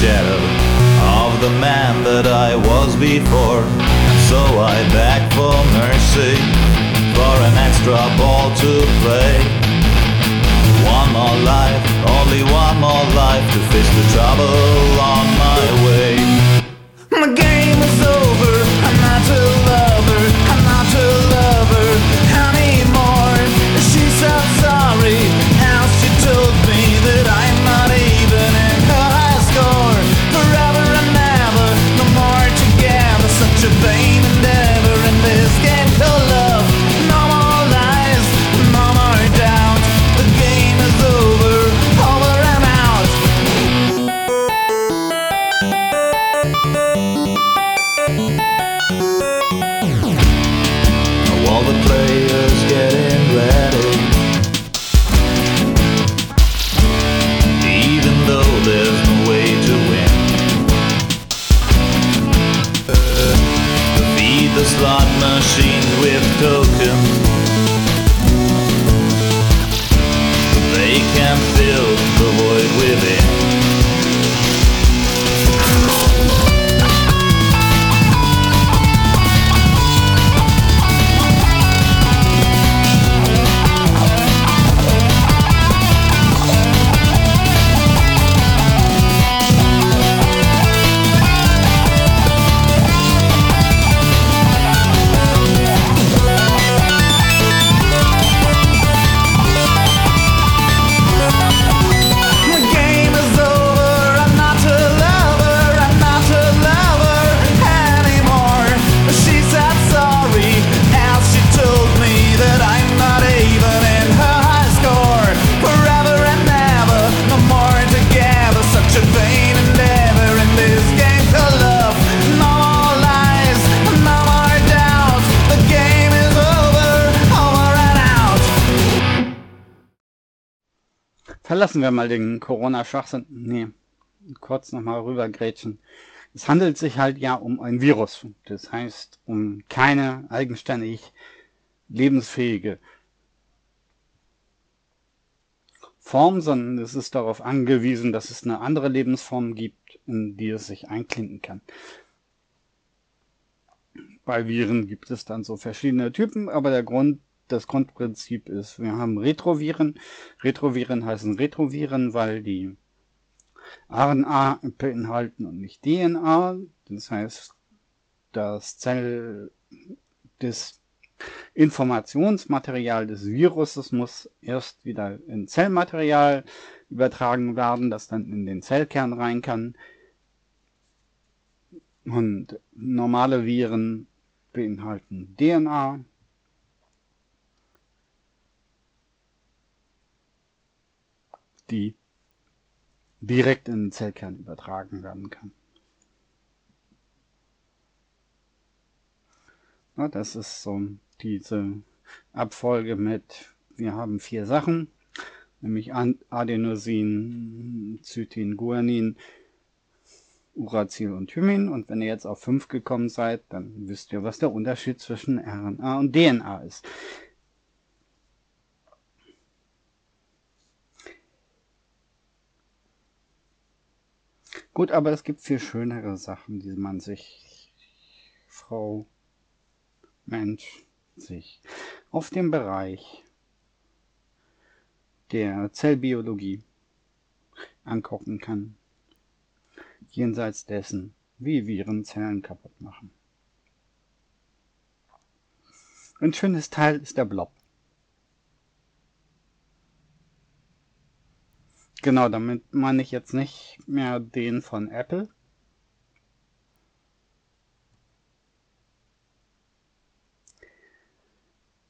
shadow of the man that I was before. So I beg for mercy, for an extra ball to play. One more life, only one more life to face the trouble on my way. Wir mal den Corona-Schwachsinn. Nee, kurz nochmal rübergrätschen. Es handelt sich halt ja um ein Virus. Das heißt, um keine eigenständig lebensfähige Form, sondern es ist darauf angewiesen, dass es eine andere Lebensform gibt, in die es sich einklinken kann. Bei Viren gibt es dann so verschiedene Typen, aber der Grund, das Grundprinzip ist, wir haben Retroviren. Retroviren heißen Retroviren, weil die RNA beinhalten und nicht DNA. Das heißt, das Zell, das Informationsmaterial des Viruses muss erst wieder in Zellmaterial übertragen werden, das dann in den Zellkern rein kann. Und normale Viren beinhalten DNA. Die direkt in den Zellkern übertragen werden kann. Ja, das ist so diese Abfolge mit, wir haben vier Sachen, nämlich Adenosin, Cytin, Guanin, Uracil und Thymin. Und wenn ihr jetzt auf fünf gekommen seid, dann wisst ihr, was der Unterschied zwischen RNA und DNA ist. Gut, aber es gibt viel schönere Sachen, die man sich, Frau, Mensch, sich auf dem Bereich der Zellbiologie angucken kann. Jenseits dessen, wie Viren Zellen kaputt machen. Ein schönes Teil ist der Blob. Genau, damit meine ich jetzt nicht mehr den von Apple.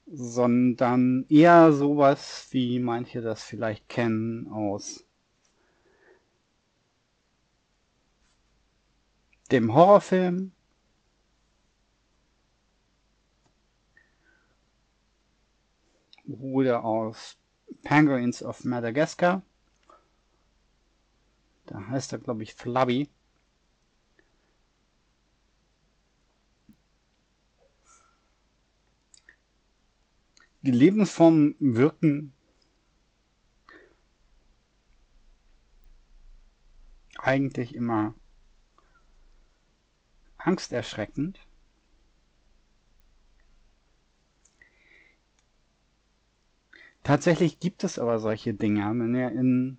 Sondern eher sowas, wie manche das vielleicht kennen aus dem Horrorfilm. Oder aus Penguins of Madagascar. Da heißt er, glaube ich, Flubby. Die Lebensformen wirken eigentlich immer angsterschreckend. Tatsächlich gibt es aber solche Dinge, wenn ihr in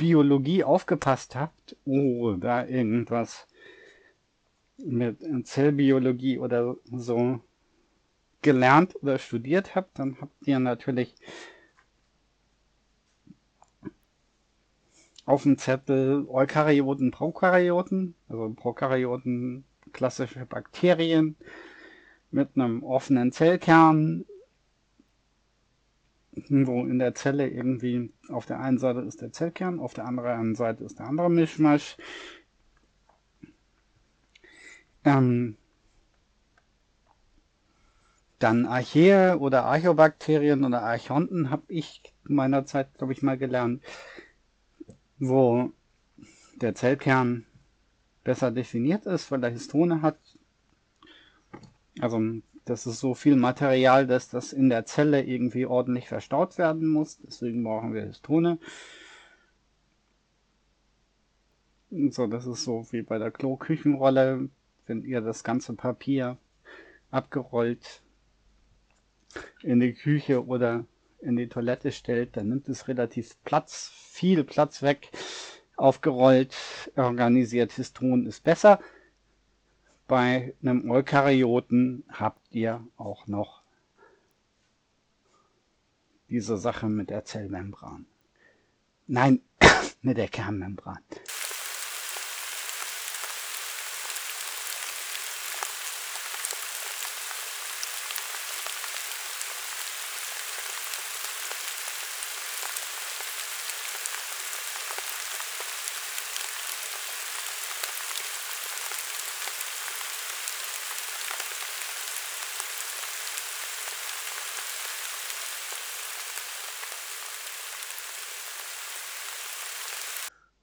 Biologie aufgepasst habt, oh, da irgendwas mit Zellbiologie oder so gelernt oder studiert habt, dann habt ihr natürlich auf dem Zettel Eukaryoten, Prokaryoten, also Prokaryoten, klassische Bakterien mit einem offenen Zellkern, wo in der Zelle irgendwie auf der einen Seite ist der Zellkern, auf der anderen Seite ist der andere Mischmasch. Ähm, dann Archaea oder Archobakterien oder Archonten habe ich meiner Zeit, glaube ich, mal gelernt, wo der Zellkern besser definiert ist, weil er Histone hat. Also das ist so viel Material, dass das in der Zelle irgendwie ordentlich verstaut werden muss. Deswegen brauchen wir Histone. So, das ist so wie bei der Klo-Küchenrolle. Wenn ihr das ganze Papier abgerollt in die Küche oder in die Toilette stellt, dann nimmt es relativ Platz, viel Platz weg. Aufgerollt, organisiert Histon ist besser. Bei einem Eukaryoten habt ihr auch noch diese Sache mit der Zellmembran. Nein, [COUGHS] mit der Kernmembran.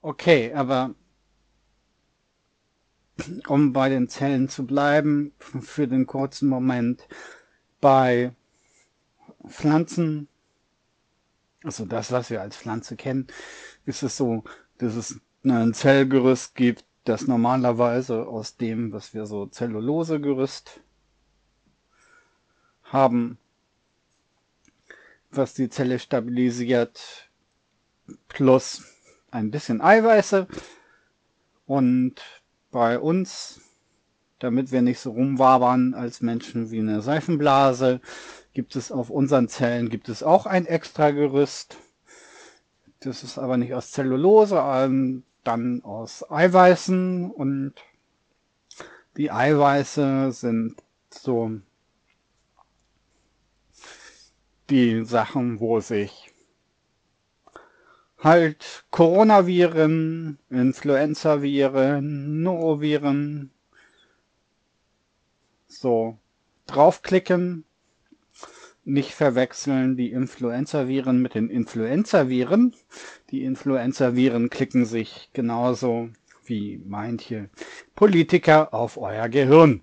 Okay, aber um bei den Zellen zu bleiben, für den kurzen Moment, bei Pflanzen, also das, was wir als Pflanze kennen, ist es so, dass es ein Zellgerüst gibt, das normalerweise aus dem, was wir so Zellulosegerüst haben, was die Zelle stabilisiert, plus ein bisschen Eiweiße und bei uns, damit wir nicht so rumwabern als Menschen wie eine Seifenblase, gibt es auf unseren Zellen gibt es auch ein extra Gerüst. Das ist aber nicht aus Zellulose, dann aus Eiweißen und die Eiweiße sind so die Sachen, wo sich halt Coronaviren, Influenzaviren, Noroviren. So, draufklicken, nicht verwechseln die Influenzaviren mit den Influenzaviren. Die Influenzaviren klicken sich genauso wie manche Politiker auf euer Gehirn.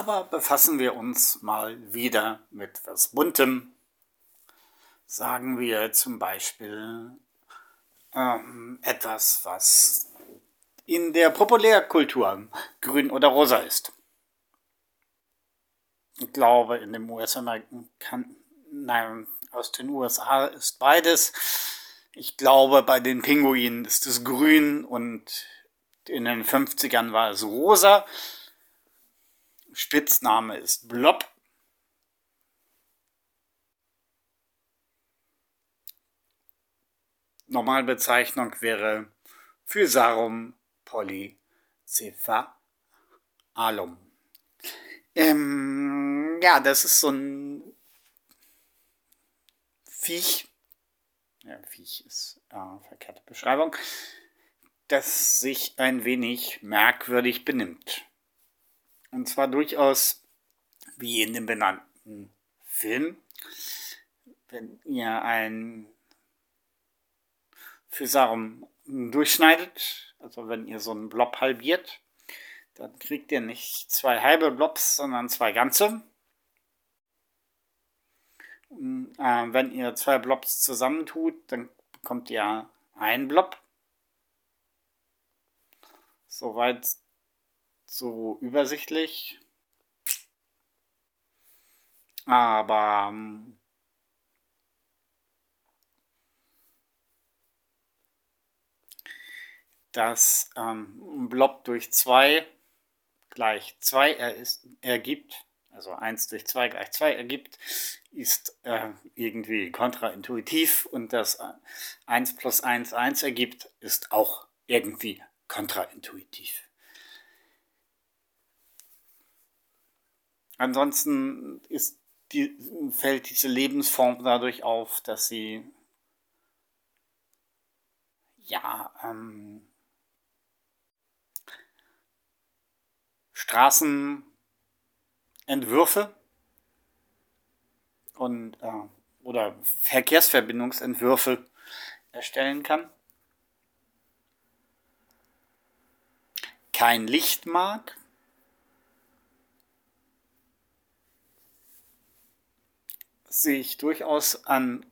Aber befassen wir uns mal wieder mit was Buntem. Sagen wir zum Beispiel ähm, etwas, was in der Populärkultur grün oder rosa ist. Ich glaube, in dem US-Amerikan, nein, aus den USA ist beides. Ich glaube, bei den Pinguinen ist es grün und in den 50ern war es rosa. Spitzname ist Blob. Normalbezeichnung wäre Physarum polycephalum. Ähm, ja, das ist so ein Viech. Ja, Viech ist äh, verkehrte Beschreibung, das sich ein wenig merkwürdig benimmt. Und zwar durchaus wie in dem benannten Film. Wenn ihr ein Physarum durchschneidet, also wenn ihr so einen Blob halbiert, dann kriegt ihr nicht zwei halbe Blobs, sondern zwei ganze. Äh, wenn ihr zwei Blobs zusammentut, dann bekommt ihr einen Blob. Soweit so übersichtlich. Aber ähm, dass ähm, Blob durch 2 gleich 2 er ergibt, also 1 durch 2 gleich 2 ergibt, ist äh, irgendwie kontraintuitiv und das 1 plus 1 1 ergibt, ist auch irgendwie kontraintuitiv. Ansonsten ist die, fällt diese Lebensform dadurch auf, dass sie ja ähm, Straßenentwürfe und äh, oder Verkehrsverbindungsentwürfe erstellen kann. Kein Licht mag. Sich durchaus an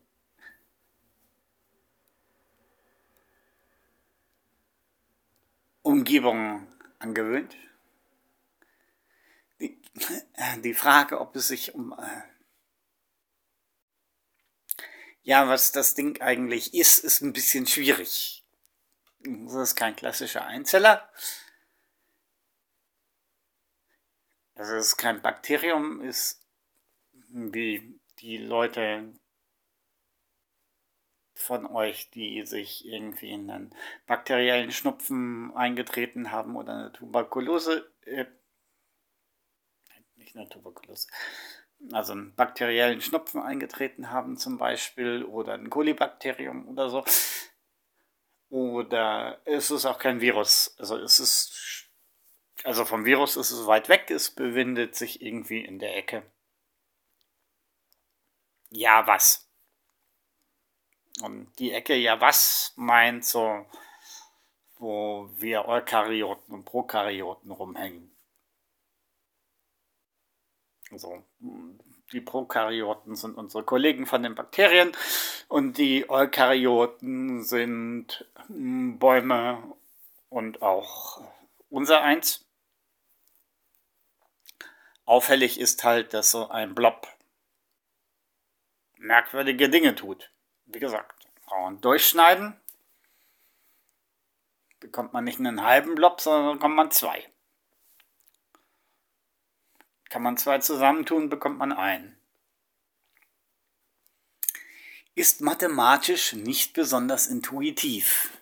Umgebung angewöhnt. Die, [LAUGHS] die Frage, ob es sich um äh, ja, was das Ding eigentlich ist, ist ein bisschen schwierig. Das ist kein klassischer Einzeller. Es ist kein Bakterium, ist wie die Leute von euch, die sich irgendwie in einen bakteriellen Schnupfen eingetreten haben oder eine Tuberkulose, äh, nicht eine Tuberkulose, also einen bakteriellen Schnupfen eingetreten haben zum Beispiel oder ein Kolibakterium oder so. Oder es ist auch kein Virus. Also es ist, also vom Virus ist es weit weg, es befindet sich irgendwie in der Ecke. Ja, was? Und die Ecke, ja, was meint so, wo wir Eukaryoten und Prokaryoten rumhängen. Also, die Prokaryoten sind unsere Kollegen von den Bakterien und die Eukaryoten sind hm, Bäume und auch unser eins. Auffällig ist halt, dass so ein Blob merkwürdige Dinge tut. Wie gesagt, und durchschneiden bekommt man nicht einen halben Blob, sondern bekommt man zwei. Kann man zwei zusammentun, bekommt man einen. ist mathematisch nicht besonders intuitiv.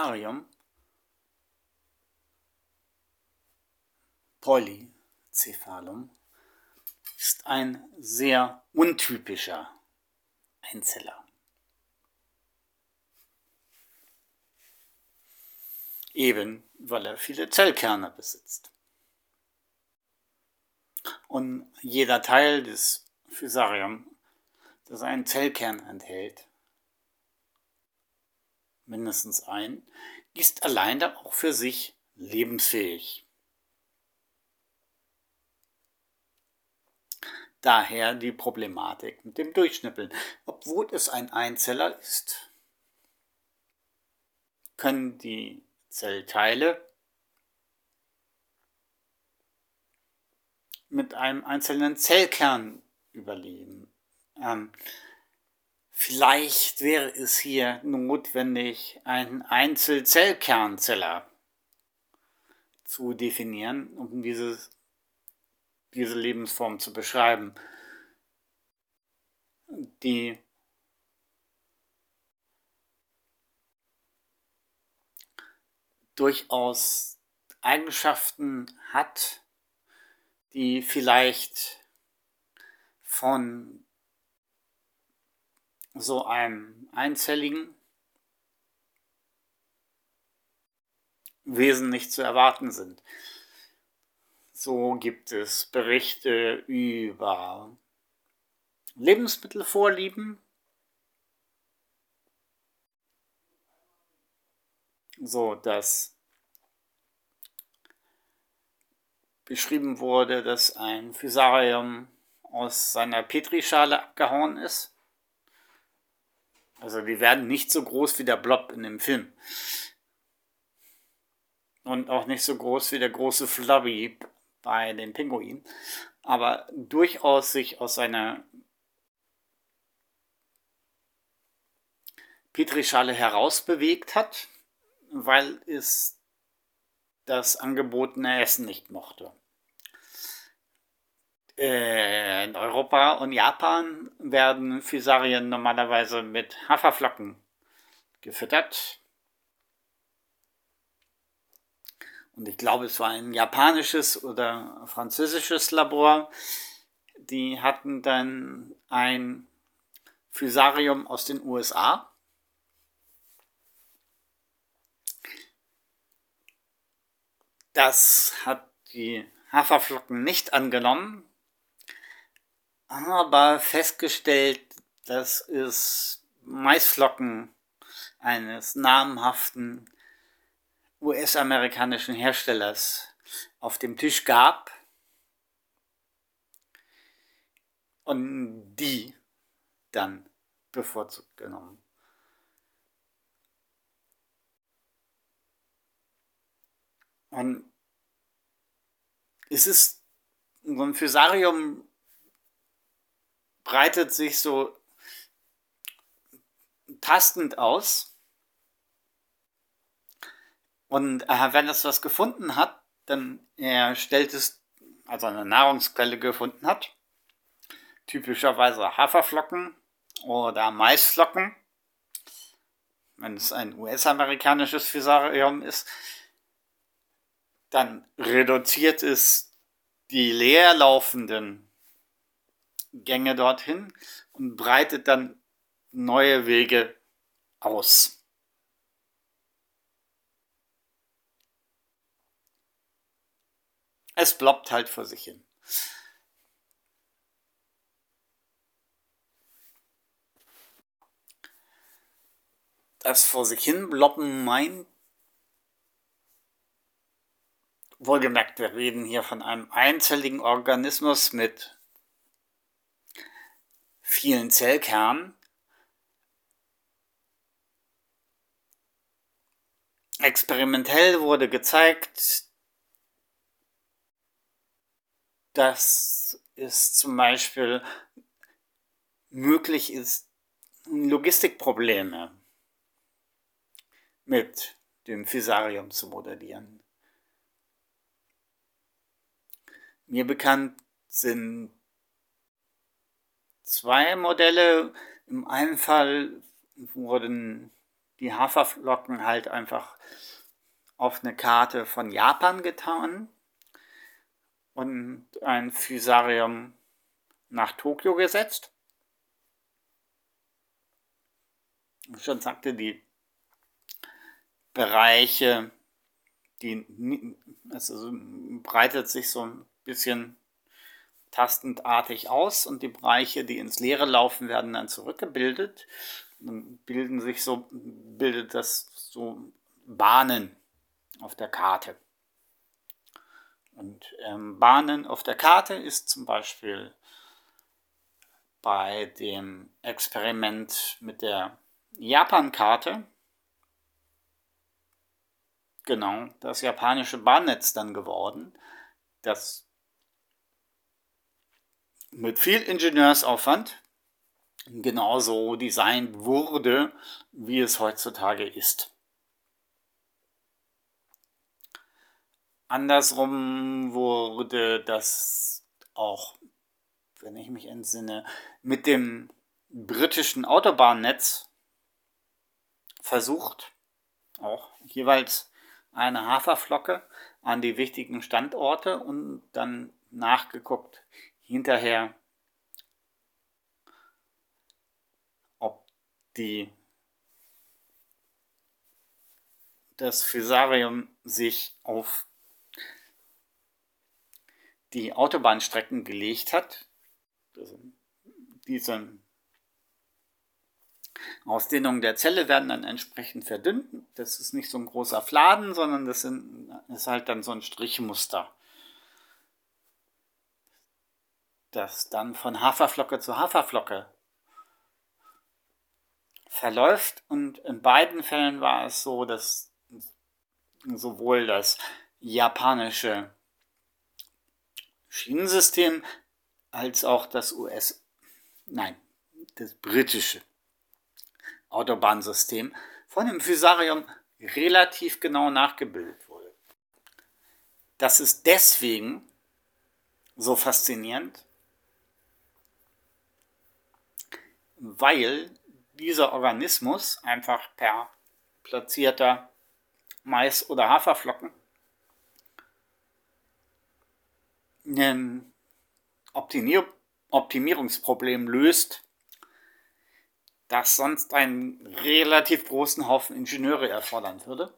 Fusarium Polycephalum ist ein sehr untypischer Einzeller. Eben weil er viele Zellkerne besitzt. Und jeder Teil des Fusarium, das einen Zellkern enthält, mindestens ein, ist alleine auch für sich lebensfähig. Daher die Problematik mit dem Durchschnippeln. Obwohl es ein Einzeller ist, können die Zellteile mit einem einzelnen Zellkern überleben. Ähm, vielleicht wäre es hier notwendig, einen Einzelzellkernzeller zu definieren, um dieses, diese Lebensform zu beschreiben. Die durchaus Eigenschaften hat, die vielleicht von so einem einzelligen Wesen nicht zu erwarten sind. So gibt es Berichte über Lebensmittelvorlieben, so dass beschrieben wurde, dass ein Fusarium aus seiner Petrischale abgehauen ist. Also die werden nicht so groß wie der Blob in dem Film. Und auch nicht so groß wie der große Flubby bei den Pinguinen. Aber durchaus sich aus seiner Petrischale herausbewegt hat, weil es das angebotene Essen nicht mochte. Äh, in Europa und Japan werden Fusarien normalerweise mit Haferflocken gefüttert. Und ich glaube, es war ein japanisches oder französisches Labor. Die hatten dann ein Fusarium aus den USA Das hat die Haferflocken nicht angenommen, aber festgestellt, dass es Maisflocken eines namhaften US-amerikanischen Herstellers auf dem Tisch gab und die dann bevorzugt genommen. Und es ist, so ein Fusarium breitet sich so tastend aus. Und äh, wenn es was gefunden hat, dann er stellt es, also eine Nahrungsquelle gefunden hat, typischerweise Haferflocken oder Maisflocken, wenn es ein US-amerikanisches Fusarium ist, dann reduziert es die leerlaufenden Gänge dorthin und breitet dann neue Wege aus. Es bloppt halt vor sich hin. Das vor sich hin bloppen meint Wohlgemerkt, wir reden hier von einem einzelligen Organismus mit vielen Zellkernen. Experimentell wurde gezeigt, dass es zum Beispiel möglich ist, Logistikprobleme mit dem Fusarium zu modellieren. Mir bekannt sind zwei Modelle. Im einen Fall wurden die Haferflocken halt einfach auf eine Karte von Japan getan und ein Fusarium nach Tokio gesetzt. Ich schon sagte, die Bereiche, die also breitet sich so ein bisschen tastendartig aus und die Bereiche, die ins Leere laufen, werden dann zurückgebildet. Dann bilden sich so, bildet das so Bahnen auf der Karte. Und ähm, Bahnen auf der Karte ist zum Beispiel bei dem Experiment mit der Japan-Karte genau das japanische Bahnnetz dann geworden, das mit viel Ingenieursaufwand genauso designt wurde, wie es heutzutage ist. Andersrum wurde das auch, wenn ich mich entsinne, mit dem britischen Autobahnnetz versucht, auch jeweils eine Haferflocke an die wichtigen Standorte und dann nachgeguckt hinterher, ob die das Fusarium sich auf die Autobahnstrecken gelegt hat. Diese Ausdehnungen der Zelle werden dann entsprechend verdünnt. Das ist nicht so ein großer Fladen, sondern das ist halt dann so ein Strichmuster, das dann von Haferflocke zu Haferflocke verläuft. Und in beiden Fällen war es so, dass sowohl das japanische Schienensystem als auch das US, nein, das britische Autobahnsystem von dem Fusarium relativ genau nachgebildet wurde. Das ist deswegen so faszinierend, weil dieser Organismus einfach per platzierter Mais- oder Haferflocken ein Optimier Optimierungsproblem löst, das sonst einen relativ großen Haufen Ingenieure erfordern würde.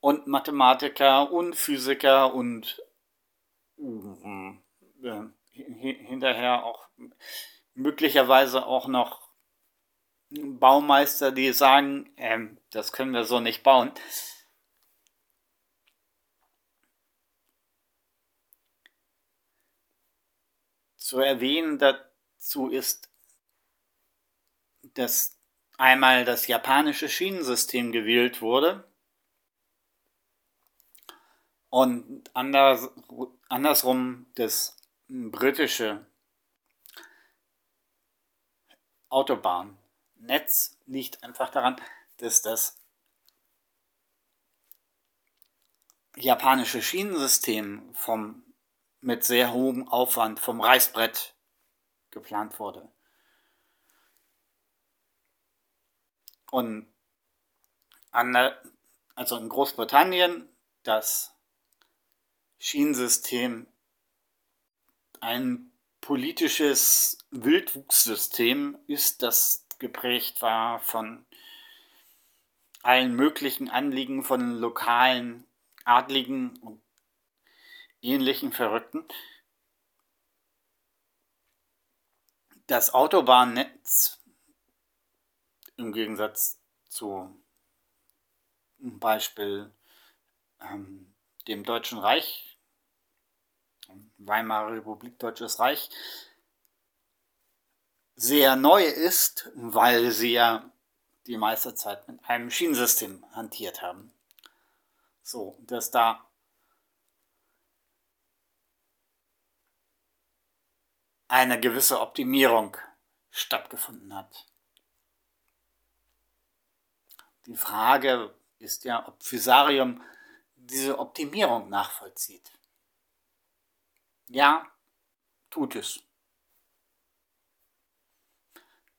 Und Mathematiker und Physiker und äh, hinterher auch möglicherweise auch noch Baumeister, die sagen, äh, das können wir so nicht bauen. Zu erwähnen dazu ist, dass einmal das japanische Schienensystem gewählt wurde und anders, andersrum das britische Autobahnnetz liegt einfach daran, dass das japanische Schienensystem vom mit sehr hohem Aufwand vom Reißbrett geplant wurde. Und an also in Großbritannien das Schienensystem ein politisches Wildwuchssystem ist, das geprägt war von allen möglichen Anliegen von lokalen Adligen und ähnlichen Verrückten. Das Autobahnnetz im Gegensatz zu zum Beispiel ähm, dem Deutschen Reich, Weimarer Republik, Deutsches Reich, sehr neu ist, weil sie ja die meiste Zeit mit einem Schienensystem hantiert haben. So, dass da eine gewisse Optimierung stattgefunden hat. Die Frage ist ja, ob Fusarium diese Optimierung nachvollzieht. Ja, tut es.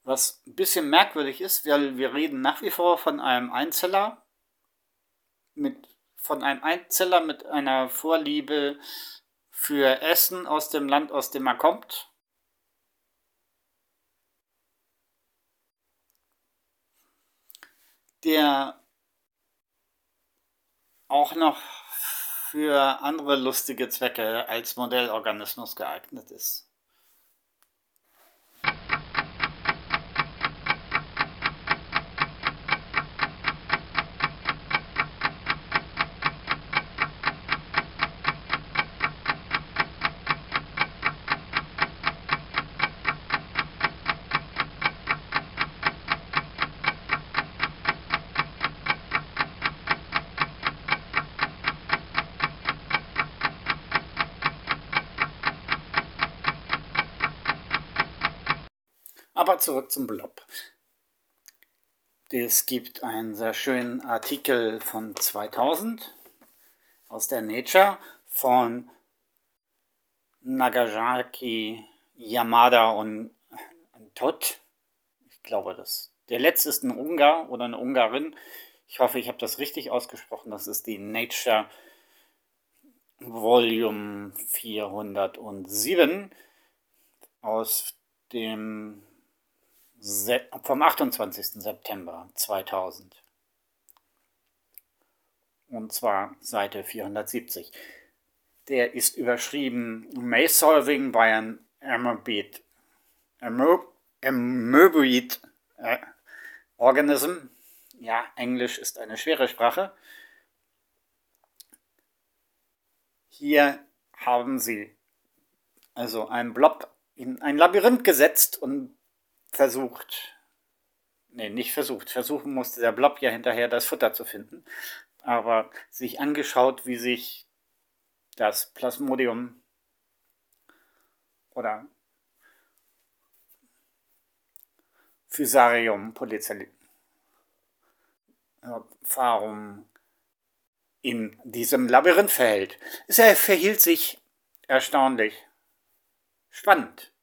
Was ein bisschen merkwürdig ist, weil wir reden nach wie vor von einem Einzeller mit von einem Einzeller mit einer Vorliebe für Essen aus dem Land, aus dem er kommt. Der auch noch für andere lustige Zwecke als Modellorganismus geeignet ist. Aber zurück zum Blob. Es gibt einen sehr schönen Artikel von 2000 aus der Nature von Nagasaki, Yamada und Todd. Ich glaube, das. Der letzte ist ein Ungar oder eine Ungarin. Ich hoffe, ich habe das richtig ausgesprochen. Das ist die Nature Volume 407 aus dem vom 28. September 2000. Und zwar Seite 470. Der ist überschrieben May Solving by an Amoeboid, Amoeboid äh, Organism. Ja, Englisch ist eine schwere Sprache. Hier haben sie also einen Blob in ein Labyrinth gesetzt und versucht, nee, nicht versucht, versuchen musste der Blob ja hinterher das Futter zu finden, aber sich angeschaut, wie sich das Plasmodium oder Fusarium polycellifarum in diesem Labyrinth verhält. Es verhielt sich erstaunlich spannend.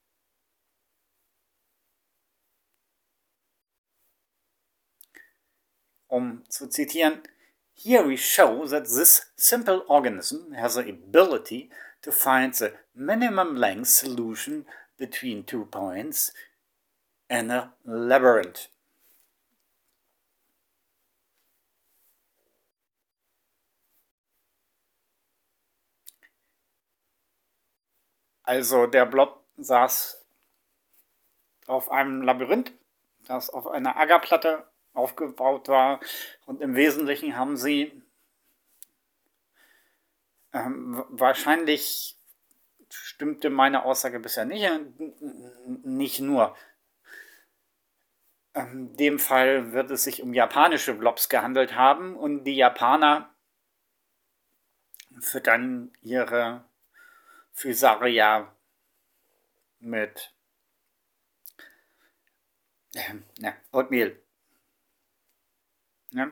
Um zu zitieren, Here we show that this simple organism has the ability to find the minimum length solution between two points in a labyrinth. Also der Blob saß auf einem Labyrinth, saß auf einer Agerplatte aufgebaut war. Und im Wesentlichen haben sie ähm, wahrscheinlich stimmte meine Aussage bisher nicht, nicht nur. In ähm, dem Fall wird es sich um japanische Blobs gehandelt haben und die Japaner füttern ihre Physaria mit äh, ne, Oatmeal. Ja.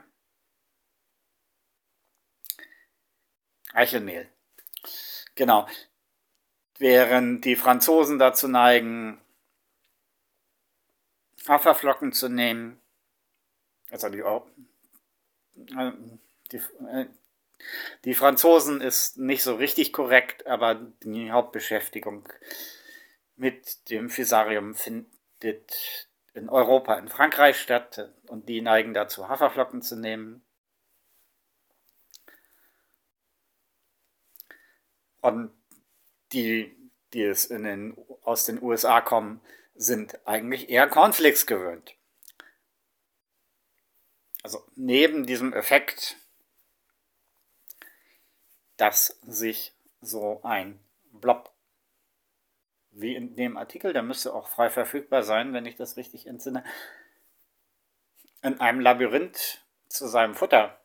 Eichelmehl. Genau. Während die Franzosen dazu neigen, Haferflocken zu nehmen, also die, äh, die, äh, die Franzosen ist nicht so richtig korrekt, aber die Hauptbeschäftigung mit dem Fisarium findet in Europa, in Frankreich statt und die neigen dazu, Haferflocken zu nehmen. Und die, die es in den, aus den USA kommen, sind eigentlich eher Cornflakes gewöhnt. Also neben diesem Effekt, dass sich so ein Blob wie in dem Artikel, der müsste auch frei verfügbar sein, wenn ich das richtig entsinne, in einem Labyrinth zu seinem Futter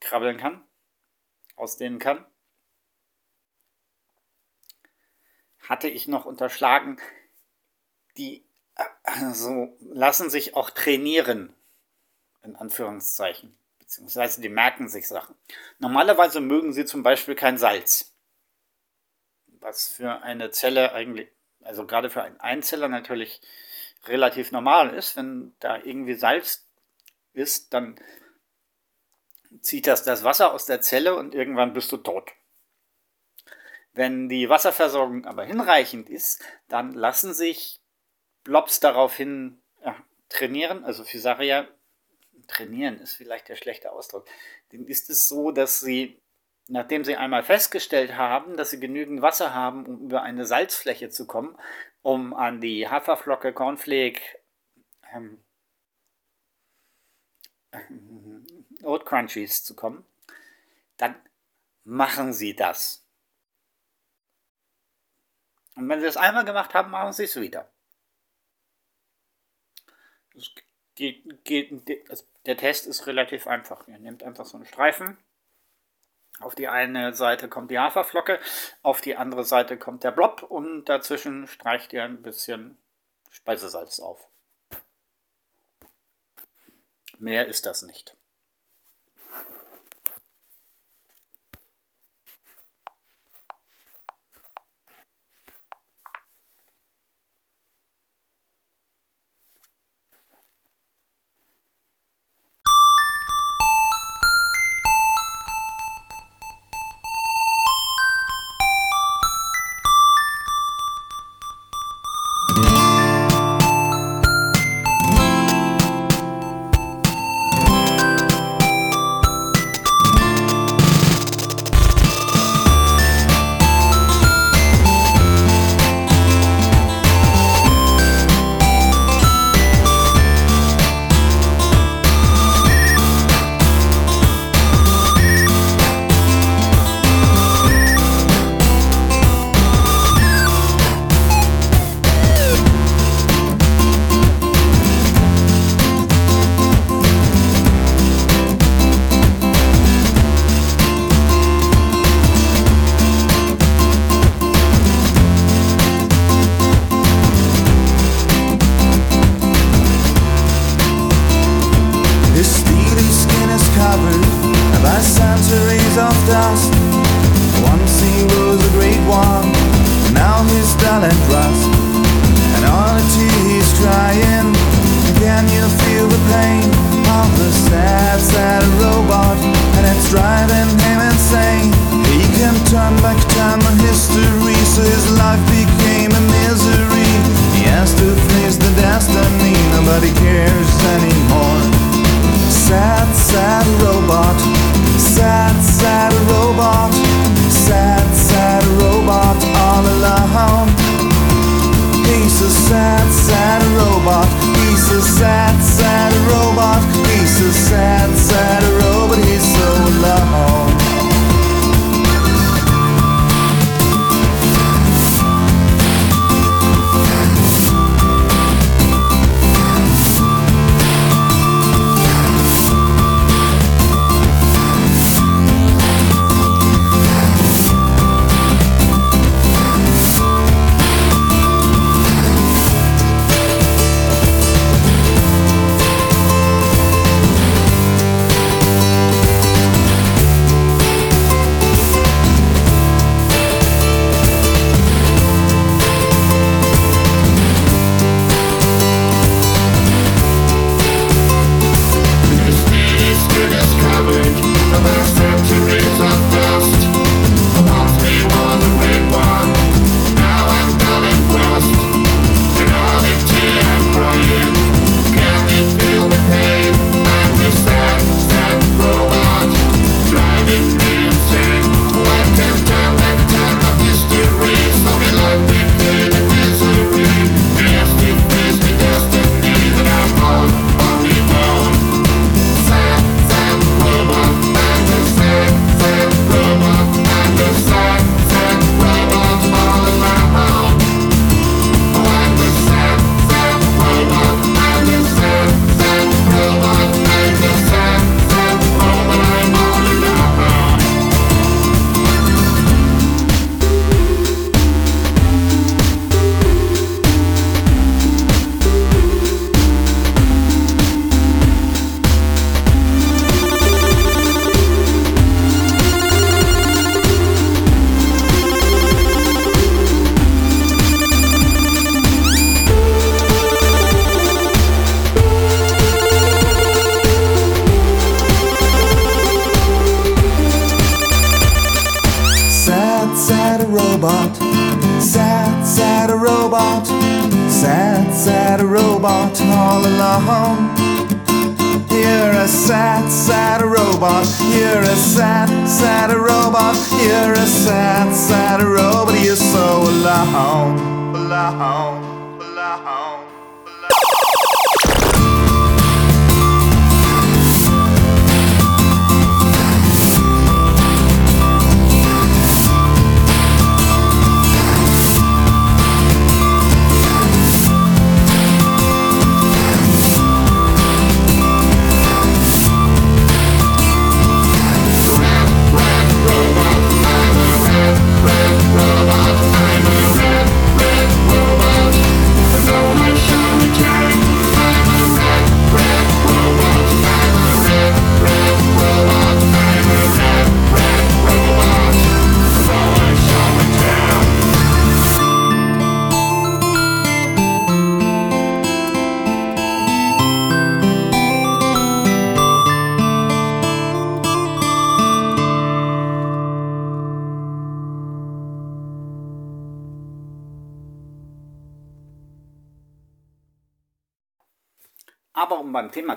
krabbeln kann, ausdehnen kann. Hatte ich noch unterschlagen, die also lassen sich auch trainieren, in Anführungszeichen, beziehungsweise die merken sich Sachen. Normalerweise mögen sie zum Beispiel kein Salz was für eine Zelle eigentlich, also gerade für einen Einzeller natürlich relativ normal ist. Wenn da irgendwie Salz ist, dann zieht das das Wasser aus der Zelle und irgendwann bist du tot. Wenn die Wasserversorgung aber hinreichend ist, dann lassen sich Blobs daraufhin ja, trainieren. Also Physaria, trainieren ist vielleicht der schlechte Ausdruck. Dann ist es so, dass sie, nachdem sie einmal festgestellt haben, dass sie genügend Wasser haben, um über eine Salzfläche zu kommen, um an die Haferflocke, Cornflake, ähm, Oat Crunchies zu kommen, dann machen sie das. Und wenn sie es einmal gemacht haben, machen sie es wieder. Das geht, geht, das, der Test ist relativ einfach. Ihr nehmt einfach so einen Streifen. Auf die eine Seite kommt die Haferflocke, auf die andere Seite kommt der Blob und dazwischen streicht ihr ein bisschen Speisesalz auf. Mehr ist das nicht.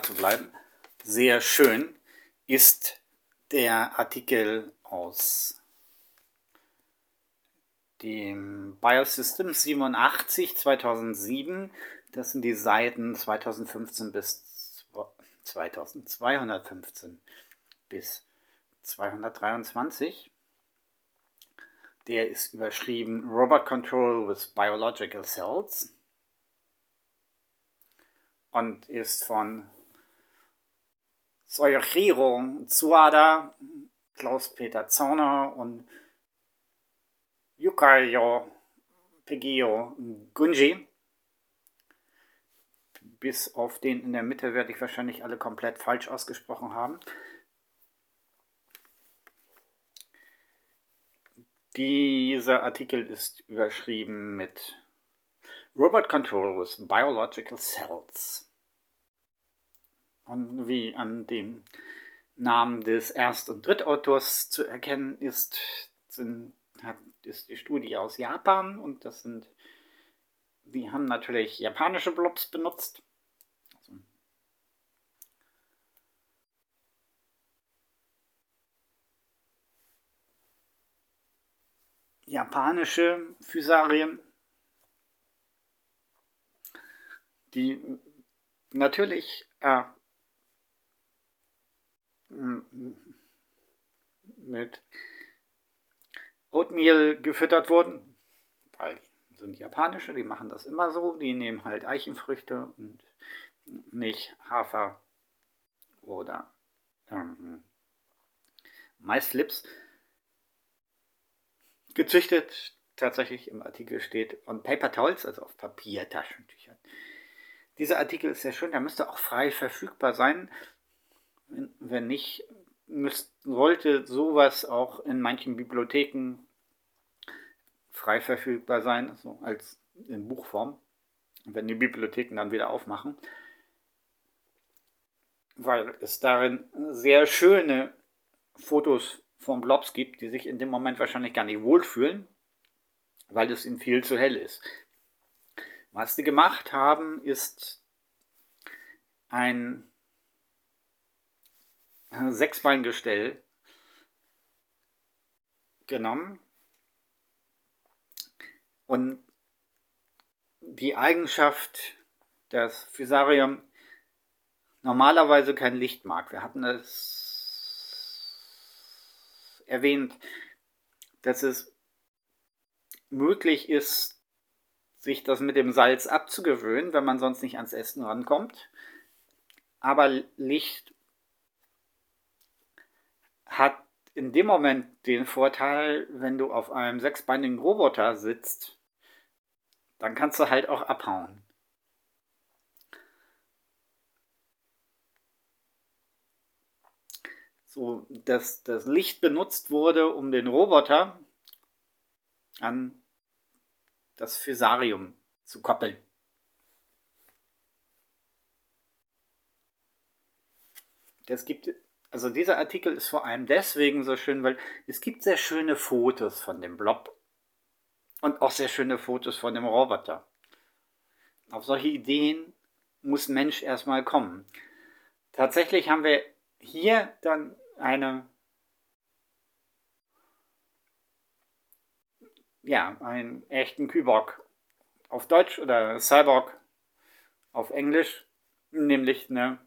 Zu bleiben, sehr schön ist der Artikel aus dem Biosystems 87 2007. Das sind die Seiten 2015 bis 2215 bis 223. Der ist überschrieben Robot Control with Biological Cells und ist von Soyohiro Tsuada, Klaus-Peter Zauner und Yukayo Pegio Gunji. Bis auf den in der Mitte werde ich wahrscheinlich alle komplett falsch ausgesprochen haben. Dieser Artikel ist überschrieben mit Robot Control with Biological Cells. Und wie an dem Namen des Erst- und Drittautors zu erkennen ist, sind, hat, ist die Studie aus Japan und das sind, die haben natürlich japanische Blobs benutzt. Also, japanische Fusarien, die natürlich äh, mit Oatmeal gefüttert wurden, weil die sind japanische, die machen das immer so, die nehmen halt Eichenfrüchte und nicht Hafer oder ähm, Maisflips gezüchtet. Tatsächlich im Artikel steht on Paper Towels, also auf Papiertaschentüchern. Dieser Artikel ist sehr schön, der müsste auch frei verfügbar sein. Wenn, nicht, müsst, sollte sowas auch in manchen Bibliotheken frei verfügbar sein, also als in Buchform, wenn die Bibliotheken dann wieder aufmachen, weil es darin sehr schöne Fotos von Blobs gibt, die sich in dem Moment wahrscheinlich gar nicht wohlfühlen, weil es ihnen viel zu hell ist. Was die gemacht haben, ist ein Sechsbeingestell genommen und die Eigenschaft, dass Fusarium normalerweise kein Licht mag. Wir hatten es erwähnt, dass es möglich ist, sich das mit dem Salz abzugewöhnen, wenn man sonst nicht ans Essen rankommt. Aber Licht hat in dem Moment den Vorteil, wenn du auf einem sechsbeinigen Roboter sitzt, dann kannst du halt auch abhauen. So, dass das Licht benutzt wurde, um den Roboter an das Physarium zu koppeln. Das gibt, also dieser Artikel ist vor allem deswegen so schön, weil es gibt sehr schöne Fotos von dem Blob und auch sehr schöne Fotos von dem Roboter. Auf solche Ideen muss Mensch erstmal kommen. Tatsächlich haben wir hier dann eine, ja, einen echten Kyborg auf Deutsch oder Cyborg auf Englisch, nämlich eine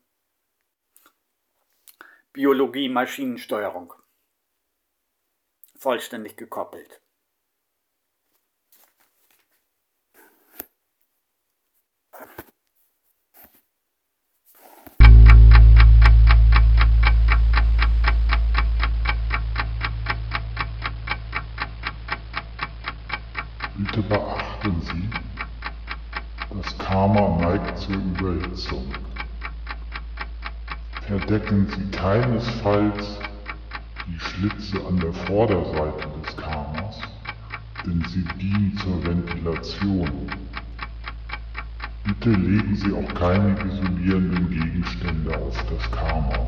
Biologie-Maschinensteuerung. Vollständig gekoppelt. Bitte beachten Sie, das Karma neigt zur Überhitzung. Verdecken Sie keinesfalls die Schlitze an der Vorderseite des Karmas, denn sie dienen zur Ventilation. Bitte legen Sie auch keine isolierenden Gegenstände auf das Karma.